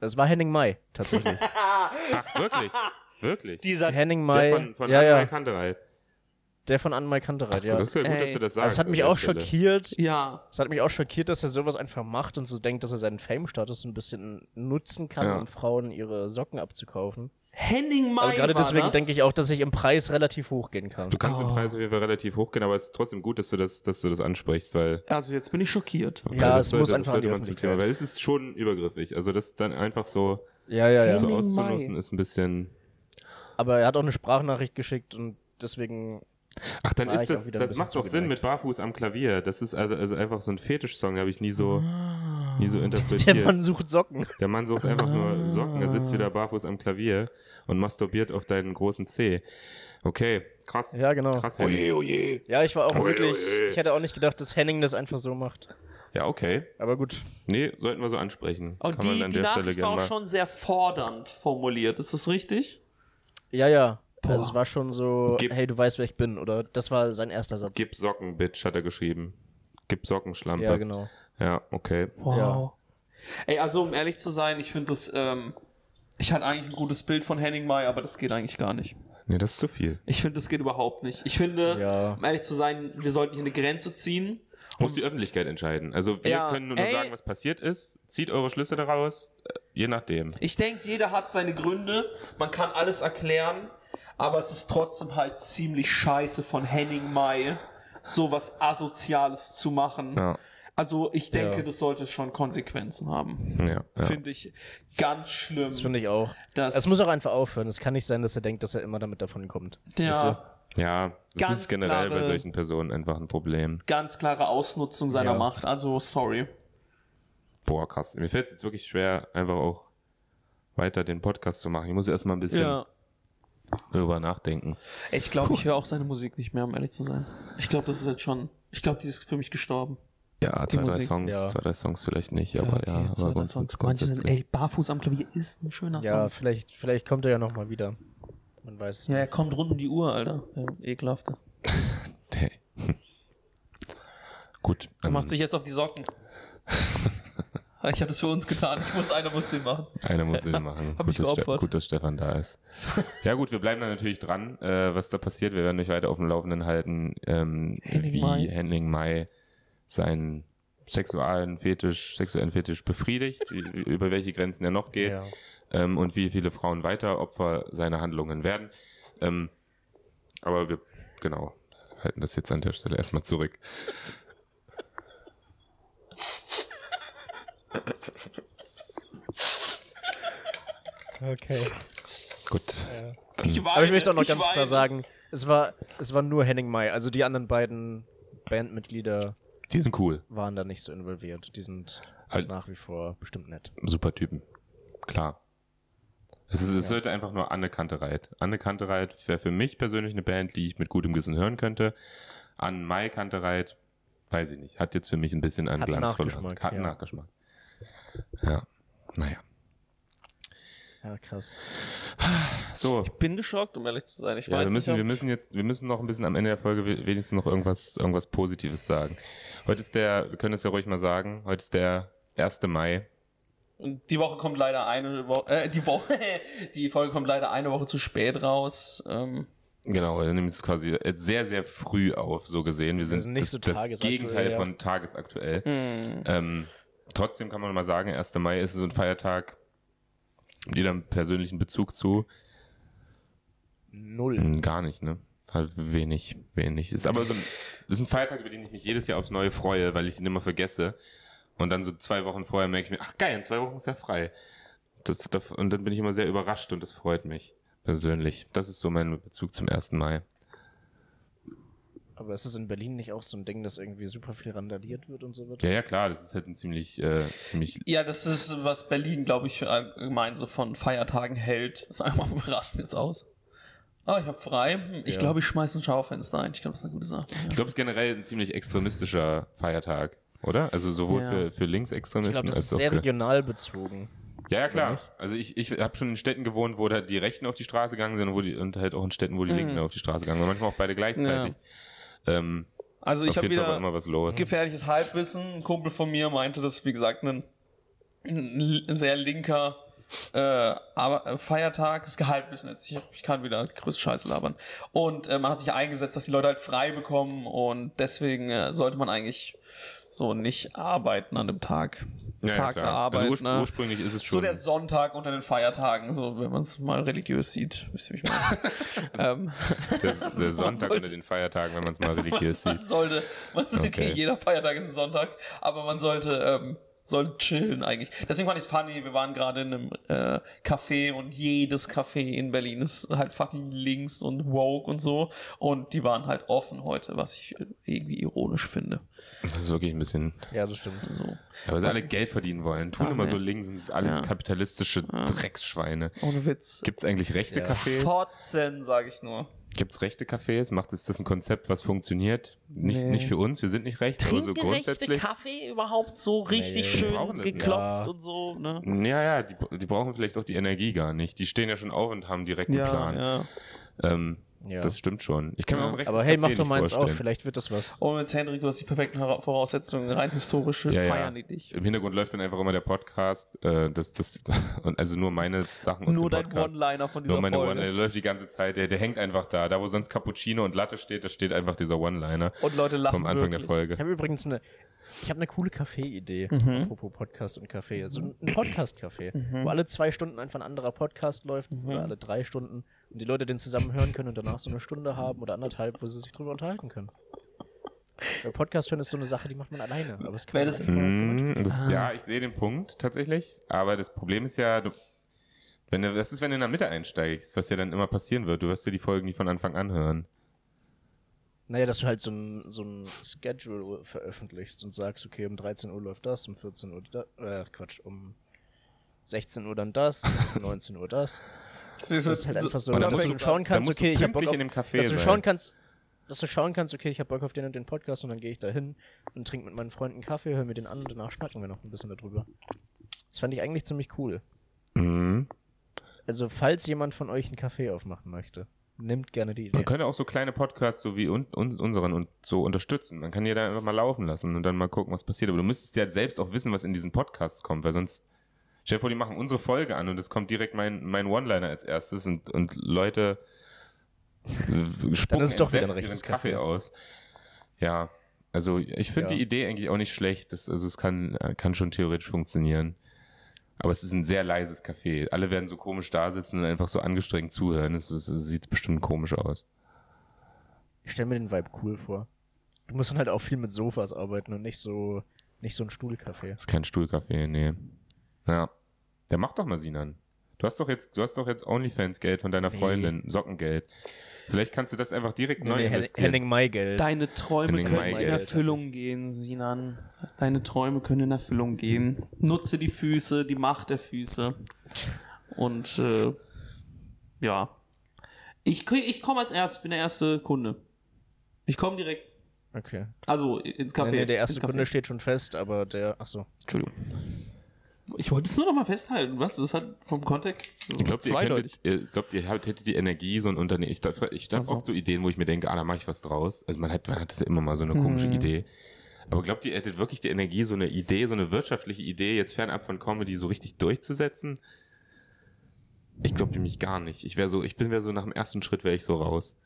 B: Das war Henning May, tatsächlich.
A: Ach, wirklich? wirklich?
C: Dieser
B: Henning
A: Der
B: May.
A: von, von
B: ja, ja.
A: Kanterei.
B: Der von Anmal Kantereit, ja.
A: Das ist ja gut,
C: Ey.
A: dass du das sagst.
B: Das hat mich
A: der
B: auch
A: Stelle.
B: schockiert.
C: Ja.
B: Es hat mich auch schockiert, dass er sowas einfach macht und so denkt, dass er seinen Fame-Status so ein bisschen nutzen kann,
A: Ja.
B: um Frauen ihre Socken abzukaufen.
C: Henning Mai
B: Aber gerade deswegen
C: das.
B: denke ich auch, dass ich im Preis relativ hoch gehen kann.
A: Du kannst
C: Oh.
A: den Preis auf jeden Fall relativ hoch gehen, aber es ist trotzdem gut, dass du das, dass du das ansprichst, weil
C: Also jetzt bin ich schockiert.
B: Ja,
A: weil
B: es muss einfach an die Öffentlichkeit.
A: kümmern, weil es ist schon übergriffig. Also das dann einfach so,
B: Ja, ja, ja.
A: so
C: Henning
A: auszunutzen,
C: Mai.
A: ist ein bisschen.
B: Aber er hat auch eine Sprachnachricht geschickt und deswegen.
A: Ach, dann ist das, das macht doch Sinn mit Barfuß am Klavier. Das ist also, also einfach so ein Fetischsong, den habe ich nie so, nie so
B: Der
A: interpretiert.
B: Mann sucht Socken.
A: Der Mann sucht einfach
B: Ah.
A: nur Socken, er sitzt wieder barfuß am Klavier und masturbiert auf deinen großen Zeh. Okay, krass.
B: Ja, genau.
A: Krass, Henning.
C: oje.
B: Ja, ich war auch
A: Ui,
B: wirklich.
A: ui.
B: Ich hätte auch nicht gedacht, dass Henning das einfach so macht.
A: Ja, okay.
B: Aber gut.
A: Nee, sollten wir so ansprechen.
C: Und
A: Kann man
C: die,
A: an
C: die
A: der Stelle
C: Nachricht war
A: gerne
C: auch schon sehr fordernd formuliert. Ist das richtig?
B: Ja, ja.
C: Boah.
B: Also es war schon so,
A: Gib-
B: hey, du weißt, wer ich bin, oder? Das war sein erster Satz.
A: Gib Socken, Bitch, hat er geschrieben. Gib Socken, Schlampe.
B: ja, genau.
A: Ja, okay.
C: Wow. Ey, also um ehrlich zu sein, ich finde das, ähm, ich hatte eigentlich ein gutes Bild von Henning Mai, aber das geht eigentlich gar nicht.
A: Nee, das ist zu viel.
C: Ich finde, das geht überhaupt nicht. Ich finde,
B: Ja.
C: um ehrlich zu sein, wir sollten hier eine Grenze ziehen.
A: Muss die Öffentlichkeit entscheiden. Also wir
C: Ja,
A: können nur, nur
C: ey.
A: sagen, was passiert ist. Zieht eure Schlüsse daraus, äh, je nachdem.
C: Ich denke, jeder hat seine Gründe. Man kann alles erklären, aber es ist trotzdem halt ziemlich scheiße von Henning Mai, sowas Asoziales zu machen.
A: Ja,
C: Also ich denke,
B: Ja.
C: das sollte schon Konsequenzen haben.
A: ja, ja.
C: Finde ich ganz schlimm.
B: Das finde ich auch.
C: Das-
B: es muss auch einfach aufhören. Es kann nicht sein, dass er denkt, dass er immer damit davon kommt. Weißt
C: ja,
A: ja das
C: Ganz
A: ist generell bei
C: klare-
A: solchen Personen einfach ein Problem.
C: ganz klare Ausnutzung seiner
B: Ja.
C: Macht. Also sorry.
A: Boah, krass. Mir fällt es jetzt wirklich schwer, einfach auch weiter den Podcast zu machen. Ich muss erstmal ein bisschen
C: Ja.
A: drüber nachdenken.
C: Ich glaube, ich höre auch seine Musik nicht mehr, um ehrlich zu sein. Ich glaube, das ist jetzt schon. Ich glaube, die ist für mich gestorben.
A: Ja, zwei, drei Songs,
B: ja.
A: zwei, drei Songs vielleicht nicht, aber ja,
C: jetzt
A: aber
C: wird das
A: grundsätzlich-
C: sonst- Manche sind, ey, Barfuß am Klavier ist ein schöner
B: Ja,
C: Song.
B: vielleicht, vielleicht kommt er ja nochmal wieder. Man weiß es
C: Ja, er kommt rund um die Uhr, Alter. Ekelhafte.
A: Hey. Gut.
C: Er
A: ähm,
C: macht sich jetzt auf die Socken. ich habe das für uns getan. Ich muss, einer muss den machen.
A: Einer muss den machen.
C: Hab
A: gut,
C: ich
A: dass gut, dass Stefan da ist. ja gut, wir bleiben da natürlich dran, äh, was da passiert. Wir werden euch weiter auf dem Laufenden halten, ähm,
C: Henning
A: wie
C: Mai.
A: Henning Mai seinen sexualen Fetisch, sexuellen Fetisch befriedigt, über welche Grenzen er noch geht
B: Ja.
A: ähm, und wie viele Frauen weiter Opfer seiner Handlungen werden. Ähm, aber wir, genau, halten das jetzt an der Stelle erstmal zurück.
B: Okay.
A: Gut.
C: Ich
B: Aber ich möchte auch noch ganz klar
C: weine.
B: sagen, es war, es war nur Henning Mai. Also die anderen beiden Bandmitglieder
A: Die sind cool.
B: waren da nicht so involviert. Die sind
A: Halt-
B: nach wie vor bestimmt nett.
A: super Typen. Klar. Es, ist, es sollte einfach nur Anne Kantereit. Anne Kantereit wäre für mich persönlich eine Band, die ich mit gutem Gewissen hören könnte. An Mai Kantereit, weiß ich nicht, hat jetzt für mich ein bisschen an
B: Hat
A: Glanz verloren.
B: Nachgeschmack,
A: Hat
B: ja.
A: einen Nachgeschmack. Ja, naja.
B: Ja, krass.
A: So,
C: bin geschockt, um ehrlich zu sein. Ich
A: ja,
C: weiß
A: wir müssen,
C: nicht.
A: wir müssen jetzt, wir müssen noch ein bisschen am Ende der Folge we- wenigstens noch irgendwas, irgendwas Positives sagen. Heute ist der, wir können es ja ruhig mal sagen, heute ist der 1. Mai.
C: Und die Woche kommt leider eine Woche, äh, die Woche, die Folge kommt leider eine Woche zu spät raus. Ähm,
A: Genau, wir nehmen es quasi sehr, sehr früh auf, so gesehen. Wir sind,
B: sind nicht
A: das,
B: so
A: das Gegenteil
B: ja.
A: von tagesaktuell. Ähm, trotzdem kann man mal sagen, 1. Mai ist so ein Feiertag mit jedem persönlichen Bezug zu.
B: Null.
A: Hm, Gar nicht, ne? Halt wenig, wenig. Ist aber so ein, das ist ein Feiertag, über den ich mich jedes Jahr aufs Neue freue, weil ich ihn immer vergesse. Und dann so zwei Wochen vorher merke ich mir, ach geil, in zwei Wochen ist ja frei. Das, das, und dann bin ich immer sehr überrascht und das freut mich persönlich. Das ist so mein Bezug zum 1. Mai.
B: Aber ist es in Berlin nicht auch so ein Ding, dass irgendwie super viel randaliert wird und so wird?
A: Ja, ja, klar, das ist halt ein ziemlich, äh, ziemlich,
C: ja, das ist, was Berlin, glaube ich, allgemein so von Feiertagen hält. Das ist einfach, wir rasten jetzt aus. Ah, ich habe frei. Ich
B: Ja.
C: glaube, ich schmeiße ein Schaufenster ein. Ich glaube, das ist eine gute Sache.
A: ich glaube, es ist generell ein ziemlich extremistischer Feiertag, oder? Also sowohl
C: Ja.
A: für, für
B: Ich
A: Linksextremisten
B: glaube, das
A: als
B: ist sehr regional bezogen.
A: Ja, ja, klar. Also ich, ich habe schon in Städten gewohnt, wo da die Rechten auf die Straße gegangen sind und, wo die, und halt auch in Städten, wo die
C: Mhm.
A: Linken auf die Straße gegangen sind. Manchmal auch beide gleichzeitig. Ähm,
C: Also ich habe wieder
A: immer was los.
C: gefährliches Halbwissen. Ein Kumpel von mir meinte, dass, wie gesagt, ein, ein sehr linker äh, aber äh, Feiertag, das Gehaltwissen jetzt. Ich, ich kann wieder größte Scheiße labern. Und äh, man hat sich eingesetzt, dass die Leute halt frei bekommen und deswegen äh, sollte man eigentlich so nicht arbeiten an dem Tag.
A: Ja, ja,
C: Tag
A: klar.
C: der Arbeit.
A: Also urspr
C: ne?
A: ursprünglich ist es
C: So
A: schon.
C: der Sonntag unter den Feiertagen, so wenn man es mal religiös sieht, wisst ihr, wie ich meine. ähm,
A: der, der
C: man
A: Sonntag
C: sollte-
A: unter den Feiertagen, wenn man es mal religiös
C: man
A: sieht.
C: sollte, man ist okay.
A: Okay.
C: jeder Feiertag ist ein Sonntag, aber man sollte, ähm, sollte chillen eigentlich. Deswegen fand ich es funny, wir waren gerade in einem äh, Café und jedes Café in Berlin ist halt fucking links und woke und so und die waren halt offen heute, was ich irgendwie ironisch finde.
A: Das ist wirklich ein bisschen.
B: Ja, das stimmt.
C: So.
A: Ja, weil sie alle Geld verdienen wollen. Tun
C: Ah,
A: immer
C: nee.
A: so links, sind alles
C: Ja.
A: kapitalistische Drecksschweine.
C: Ohne Witz.
A: Gibt es eigentlich rechte
B: Ja.
A: Cafés?
C: Fotzen, sage ich nur.
A: Gibt es rechte Cafés? Macht es das ein Konzept, was funktioniert? Nicht,
C: Nee.
A: nicht für uns, wir sind nicht recht, aber so grundsätzlich.
C: Kaffee überhaupt so richtig
B: Nee,
C: schön geklopft
B: Ja.
C: und so, ne?
A: Ja, ja, die, die brauchen vielleicht auch die Energie gar nicht. Die stehen ja schon auf und haben direkt einen Plan.
C: ja.
A: Ähm,
B: Ja.
A: Das stimmt schon. Ich kann mir
C: Ja.
A: auch ein rechtes
B: Aber hey,
A: Café
B: mach doch mal eins auf, vielleicht wird das was.
C: Und jetzt, Hendrik, du hast die perfekten Voraussetzungen, rein historische
A: Ja, ja.
C: feiern die dich.
A: Im Hintergrund läuft dann einfach immer der Podcast. Äh, das, das, und also nur meine Sachen aus
C: Nur
A: dem
C: dein
A: Podcast.
C: One-Liner von dieser
A: Nur meine
C: Folge.
A: One, der läuft die ganze Zeit, der, der hängt einfach da. Da, wo sonst Cappuccino und Latte steht, da steht einfach dieser One-Liner
C: und Leute lachen
A: vom Anfang der
C: wirklich.
A: Folge.
B: Ich habe übrigens eine, ich habe eine coole Kaffee-Idee,
C: Mhm.
B: apropos Podcast und Kaffee. Also ein Podcast-Café, wo alle zwei Stunden einfach ein anderer Podcast läuft
C: Mhm.
B: oder alle drei Stunden und die Leute den zusammen hören können und danach so eine Stunde haben oder anderthalb, wo sie sich drüber unterhalten können. Weil Podcast hören ist so eine Sache, die macht man alleine. Aber es kann
C: das-
A: Mhm, das,
C: Ah.
A: Ja, ich sehe den Punkt tatsächlich. Aber das Problem ist ja, du, wenn du, das ist, wenn du in der Mitte einsteigst, was ja dann immer passieren wird. Du wirst dir die Folgen nie von Anfang an hören.
B: Naja, dass du halt so ein, so ein Schedule veröffentlichst und sagst, okay, um 13 Uhr läuft das, um 14 Uhr da, äh, Quatsch, um 16 Uhr dann das, um 19 Uhr das.
C: Das
B: Das ist halt einfach so, dass
A: musst
B: du schauen kannst, okay, ich hab Bock auf,
A: in dem Café
B: dass du schauen kannst, dass du schauen kannst, okay, ich hab Bock auf den und den Podcast und dann gehe ich da hin und trinke mit meinen Freunden Kaffee, höre mir den an und danach schnacken wir noch ein bisschen darüber. Das fand ich eigentlich ziemlich cool.
A: Mhm.
B: Also, falls jemand von euch einen Kaffee aufmachen möchte, nimmt gerne die Idee.
A: Man könnte auch so kleine Podcasts so wie un, un, unseren und so unterstützen. Man kann jeder einfach mal laufen lassen und dann mal gucken, was passiert. Aber du müsstest ja selbst auch wissen, was in diesen Podcasts kommt, weil sonst, stell dir vor, die machen unsere Folge an und es kommt direkt mein, mein One-Liner als erstes und, und Leute spucken
B: ist es doch wieder ein
A: Kaffee
B: Kaffee.
A: aus. Ja, also ich finde
B: Ja.
A: die Idee eigentlich auch nicht schlecht. Das, also es kann, kann schon theoretisch funktionieren. Aber es ist ein sehr leises Café. Alle werden so komisch da sitzen und einfach so angestrengt zuhören. Es, es, es sieht bestimmt komisch aus.
B: Ich stelle mir den Vibe cool vor. Du musst dann halt auch viel mit Sofas arbeiten und nicht so, nicht so ein Stuhlcafé.
A: Das ist kein Stuhlcafé, nee. Ja. Der macht doch mal Sinan. Du hast doch jetzt, du hast doch jetzt OnlyFans-Geld von deiner
B: Nee.
A: Freundin, Sockengeld. Vielleicht kannst du das einfach direkt neu
B: Nee,
A: investieren.
B: Henning Maygeld.
C: Deine Träume
A: Henning
C: können in. Erfüllung gehen, Sinan. Deine Träume können in Erfüllung gehen. Nutze die Füße, die Macht der Füße. Und äh, ja. Ich, ich komme als erstes, bin der erste Kunde. Ich komme direkt.
B: Okay.
C: Also ins Café.
B: Nee, nee, der erste. Kunde steht schon fest, aber der, ach so.
C: Entschuldigung. Ich wollte es nur noch mal festhalten. Was? Das ist halt vom Kontext so
A: Ich glaube, ihr, könntet- ihr, glaubt, ihr habt- hättet die Energie, so ein Unternehmen. Ich, darf- ich habe
C: so.
A: oft so Ideen, wo ich mir denke, ah, da mache ich was draus. Also man hat, man hat das ja immer mal so eine komische
C: Mhm.
A: Idee. Aber glaubt ihr, ihr hättet wirklich die Energie, so eine Idee, so eine wirtschaftliche Idee, jetzt fernab von Comedy so richtig durchzusetzen? Ich glaube nämlich gar nicht. Ich wäre so, ich bin wäre so nach dem ersten Schritt wäre ich so raus.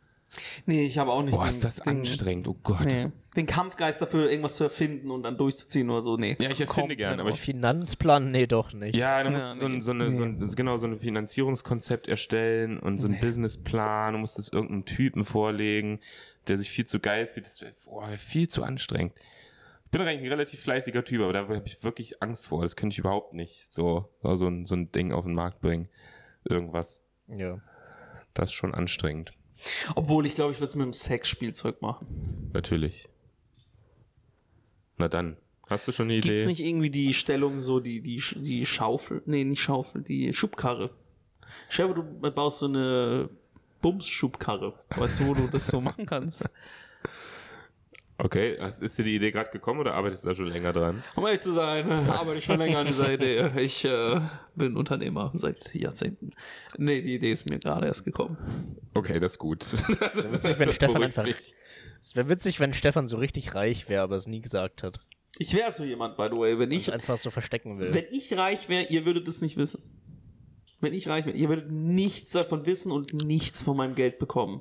C: Nee, ich habe auch nicht
A: Boah,
C: den-
A: ist das
C: den,
A: anstrengend, oh Gott.
C: Nee. Den Kampfgeist dafür, irgendwas zu erfinden und dann durchzuziehen oder so. Nee.
A: Ja, ich erfinde
C: Komplett
A: gern, aber ich
B: Finanzplan? Nee, doch nicht.
A: Ja, da musst
C: Ja,
A: du so, ein,
C: nee.
A: so, eine, so, ein, genau, so ein Finanzierungskonzept erstellen und so einen Businessplan. Du musst es irgendeinem Typen vorlegen, der sich viel zu geil fühlt. Das wäre wär viel zu anstrengend. Ich bin eigentlich ein relativ fleißiger Typ, aber da habe ich wirklich Angst vor. Das könnte ich überhaupt nicht so, so, ein, so ein Ding auf den Markt bringen. Irgendwas.
B: Ja.
A: Das ist schon anstrengend.
C: Obwohl, ich glaube, ich würde es mit dem Sexspielzeug machen.
A: Natürlich. Na dann. Hast du schon eine Idee?
C: es nicht irgendwie die Stellung, so die, die, die Schaufel, nee, nicht Schaufel, die Schubkarre? Vor, du baust so eine Bums-Schubkarre. Weißt du, wo du das so machen kannst?
A: Okay, ist dir die Idee gerade gekommen oder arbeitest du da schon länger dran?
C: Um ehrlich zu sein, äh, arbeite ich schon länger an dieser Idee. Ich äh, bin Unternehmer seit Jahrzehnten. Nee, die Idee ist mir gerade erst gekommen.
A: Okay, das ist gut. Das ist
B: witzig, wenn Stefan einfach-. Es wäre witzig, wenn Stefan so richtig reich wäre, aber es nie gesagt hat.
C: Ich wäre so jemand, by the way, wenn
B: Ich
C: ich,
B: einfach so verstecken will.
C: wenn ich reich wäre, ihr würdet es nicht wissen. wenn ich reich wäre, ihr würdet nichts davon wissen und nichts von meinem Geld bekommen.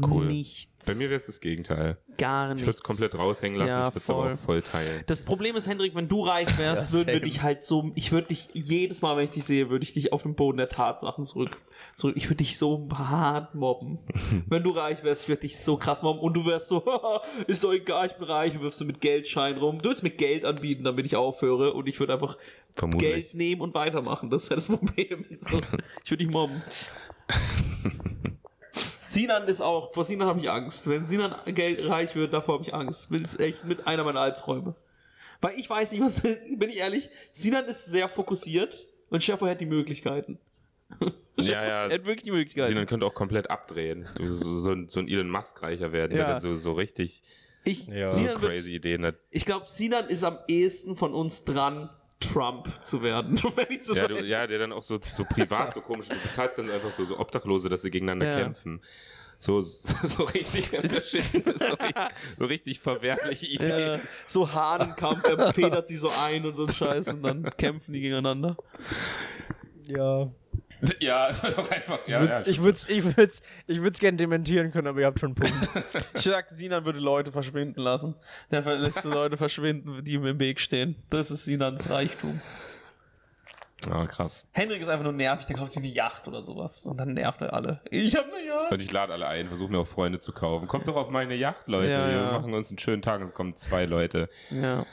A: Cool.
C: Nichts.
A: Bei mir wäre es das Gegenteil.
C: gar
A: Ich
C: nichts.
A: würde es komplett raushängen lassen,
C: Ja,
A: ich würde es aber
C: voll.
A: auch voll teilen.
C: Das Problem ist, Hendrik, wenn du reich wärst,
B: Ja,
C: würden wir dich halt so, ich würde dich jedes Mal, wenn ich dich sehe, würde ich dich auf den Boden der Tatsachen zurück, zurück. Ich würde dich so hart mobben. wenn du reich wärst, ich würde dich so krass mobben und du wärst so, ist doch egal, ich bin reich, wirfst du mit Geldschein rum. Du würdest mir Geld anbieten, damit ich aufhöre und ich würde einfach
A: Vermutlich.
C: Geld nehmen und weitermachen. Das ist ja das Problem. So, ich würde dich mobben. Sinan ist auch, vor Sinan habe ich Angst. Wenn Sinan Geld reich wird, davor habe ich Angst. Das ist echt mit einer meiner Albträume. Weil ich weiß nicht, was, bin ich ehrlich, Sinan ist sehr fokussiert und Schäfer hat die Möglichkeiten.
A: Ja, ja.
C: Er hat wirklich die Möglichkeiten.
A: Sinan könnte auch komplett abdrehen. So, so, so ein- so ein Elon Musk reicher werden,
C: Ja.
A: der dann so, so richtig
C: ich,
B: Ja.
A: so
C: Sinan wird,
A: crazy Ideen hat.
C: ich glaube, Sinan ist am ehesten von uns dran, Trump zu werden. Wenn ich so
A: Ja,
C: sagen-
A: du, ja, der dann auch so, so privat so komisch, du bezahlst dann einfach so, so Obdachlose, dass sie gegeneinander
C: Ja.
A: kämpfen. So, so, so richtig so, richtig- so richtig verwerfliche
C: Ja,
A: Ideen.
C: so Hahnenkampf, er federt sie so ein und so ein Scheiß und dann kämpfen die gegeneinander.
B: Ja.
A: Ja, doch einfach, ja, ja.
B: Ich würde es ich würd's, ich würd's gerne dementieren können, aber ihr habt schon einen Punkt.
C: Ich sag, Sinan würde Leute verschwinden lassen. Der lässt so Leute verschwinden, die ihm im Weg stehen. Das ist Sinans Reichtum.
A: Ah, krass.
C: Hendrik ist einfach nur nervig, der kauft sich eine Yacht oder sowas. Und dann nervt er alle. Ich hab eine Yacht.
A: Und ich lade alle ein, versuche mir auch Freunde zu kaufen. Kommt doch auf meine Yacht, Leute.
C: Ja,
A: Wir
C: ja.
A: machen uns einen schönen Tag und es kommen zwei Leute.
C: Ja,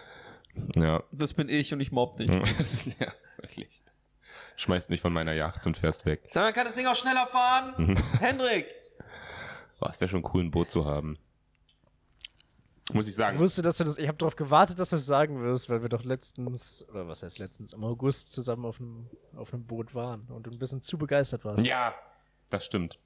A: Ja.
C: das bin ich und ich mobb dich.
A: ja, wirklich. Schmeißt mich von meiner Yacht und fährst weg.
C: Sag mal, kann das Ding auch schneller fahren? Hendrik!
A: Boah, es wäre schon cool, ein Boot zu haben. Muss ich
B: Ich
A: sagen.
B: wusste, dass du das. Ich habe darauf gewartet, dass du es sagen wirst, weil wir doch letztens, oder was heißt letztens, im August zusammen auf einem, auf einem Boot waren und du ein bisschen zu begeistert warst.
A: Ja, das stimmt.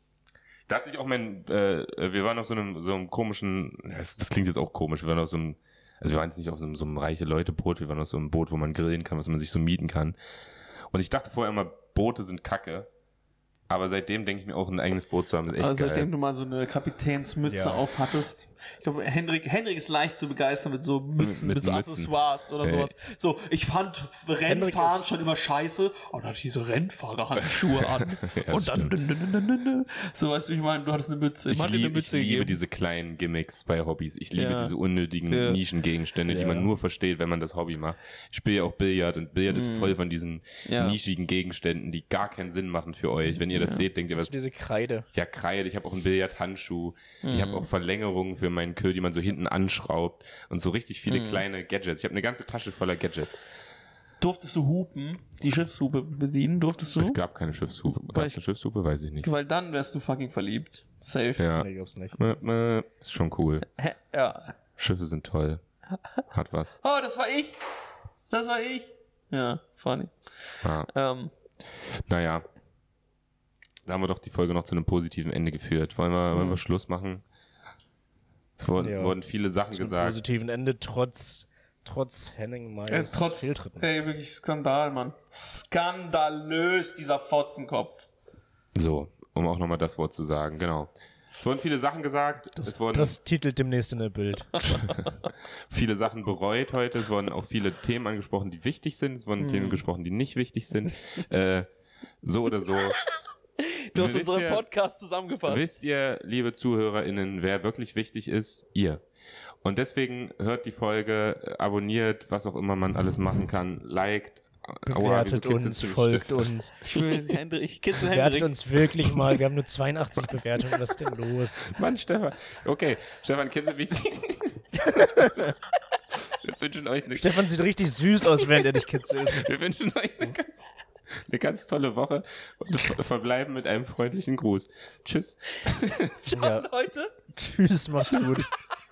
A: Da hat sich auch mein, äh, wir waren auf so einem, so einem komischen, das, das klingt jetzt auch komisch, wir waren auf so einem, also wir waren jetzt nicht auf so einem, so einem reiche Leute-Boot, wir waren auf so einem Boot, wo man grillen kann, was man sich so mieten kann. Und ich dachte vorher immer, Boote sind kacke. Aber seitdem denke ich mir auch, ein eigenes Boot zu haben, ist echt
C: seitdem
A: geil.
C: du mal so eine Kapitänsmütze
B: Ja.
C: auf hattest. Ich glaube, Hendrik, Hendrik ist leicht zu begeistern mit so Mützen,
A: Mit
C: mit, so
A: Mützen.
C: Accessoires oder
A: Ey.
C: sowas. So, ich fand Rennfahren schon immer scheiße. Und dann hatte ich diese Rennfahrerhandschuhe an.
A: Ja,
C: und dann, dun, dun, dun. so weißt du, wie ich meine, du hattest eine Mütze.
A: Ich,
C: dir
A: lieb,
C: eine
A: ich
C: Mütze
A: liebe
C: gegeben.
A: diese kleinen Gimmicks bei Hobbys. Ich liebe
C: Ja.
A: diese unnötigen
C: Ja.
A: Nischengegenstände, die man nur versteht, wenn man das Hobby macht. Ich spiele ja auch Billard und Billard ist voll von diesen
C: Mhm. Ja.
A: nischigen Gegenständen, die gar keinen Sinn machen für euch. Wenn ihr das seht, denkt ihr, was
B: du diese Kreide?
A: ja, Kreide, ich habe auch einen Billardhandschuh, ich
C: Mhm.
A: habe auch Verlängerungen für meinen Köhl, die man so hinten anschraubt und so richtig viele
C: Mhm.
A: kleine Gadgets. Ich habe eine ganze Tasche voller Gadgets.
C: Durftest du Hupen, die Schiffshupe bedienen? Durftest du?
A: Es gab keine Schiffshupe. Gab es
C: ich-
A: eine Schiffshupe? Weiß ich nicht.
C: Weil dann wärst du fucking verliebt. Safe.
A: Ja.
B: Nee, gab's nicht.
A: Ist schon cool.
C: Hä? Ja.
A: Schiffe sind toll. Hat was.
C: Oh, das war ich. Das war ich. Ja, funny.
A: Ja.
C: Ähm,
A: Naja. Da haben wir doch die Folge noch zu einem positiven Ende geführt. Wollen wir, wollen wir Schluss machen? Es wurden,
B: Ja.
A: wurden viele Sachen
B: Zum
A: gesagt.
B: positiven Ende, trotz, trotz Henning Mayes
C: äh, trotz,
B: Fehltritten.
C: ey, wirklich Skandal, Mann. Skandalös, dieser Fotzenkopf.
A: So, um auch nochmal das Wort zu sagen. Genau. Es wurden viele Sachen gesagt. es wurden
B: Das titelt demnächst in der Bild.
A: viele Sachen bereut heute. Es wurden auch viele Themen angesprochen, die wichtig sind. Es
C: Hm.
A: wurden Themen gesprochen, die nicht wichtig sind. äh, so oder so.
C: Du hast
A: Wisst
C: unseren
A: ihr-
C: Podcast zusammengefasst.
A: Wisst ihr, liebe ZuhörerInnen, wer wirklich wichtig ist? Ihr. Und deswegen hört die Folge, äh, abonniert, was auch immer man alles machen kann, liked. Aua,
B: Bewertet
A: kitzelst
B: uns, folgt uns.
C: Ich will Hendrik, kitzel
B: Bewertet
C: Hendrik.
B: uns wirklich mal. Wir haben nur 82 Bewertungen. Was ist denn los?
A: Mann, Stefan. Okay, Stefan, kitzelt mich. Wir wünschen euch eine,
B: Stefan sieht richtig süß aus, während er dich kitzelt.
A: wir wünschen euch eine ganz, eine ganz tolle Woche und ver- verbleiben mit einem freundlichen Gruß. Tschüss.
B: Ja.
C: Leute.
B: Tschüss, macht's gut.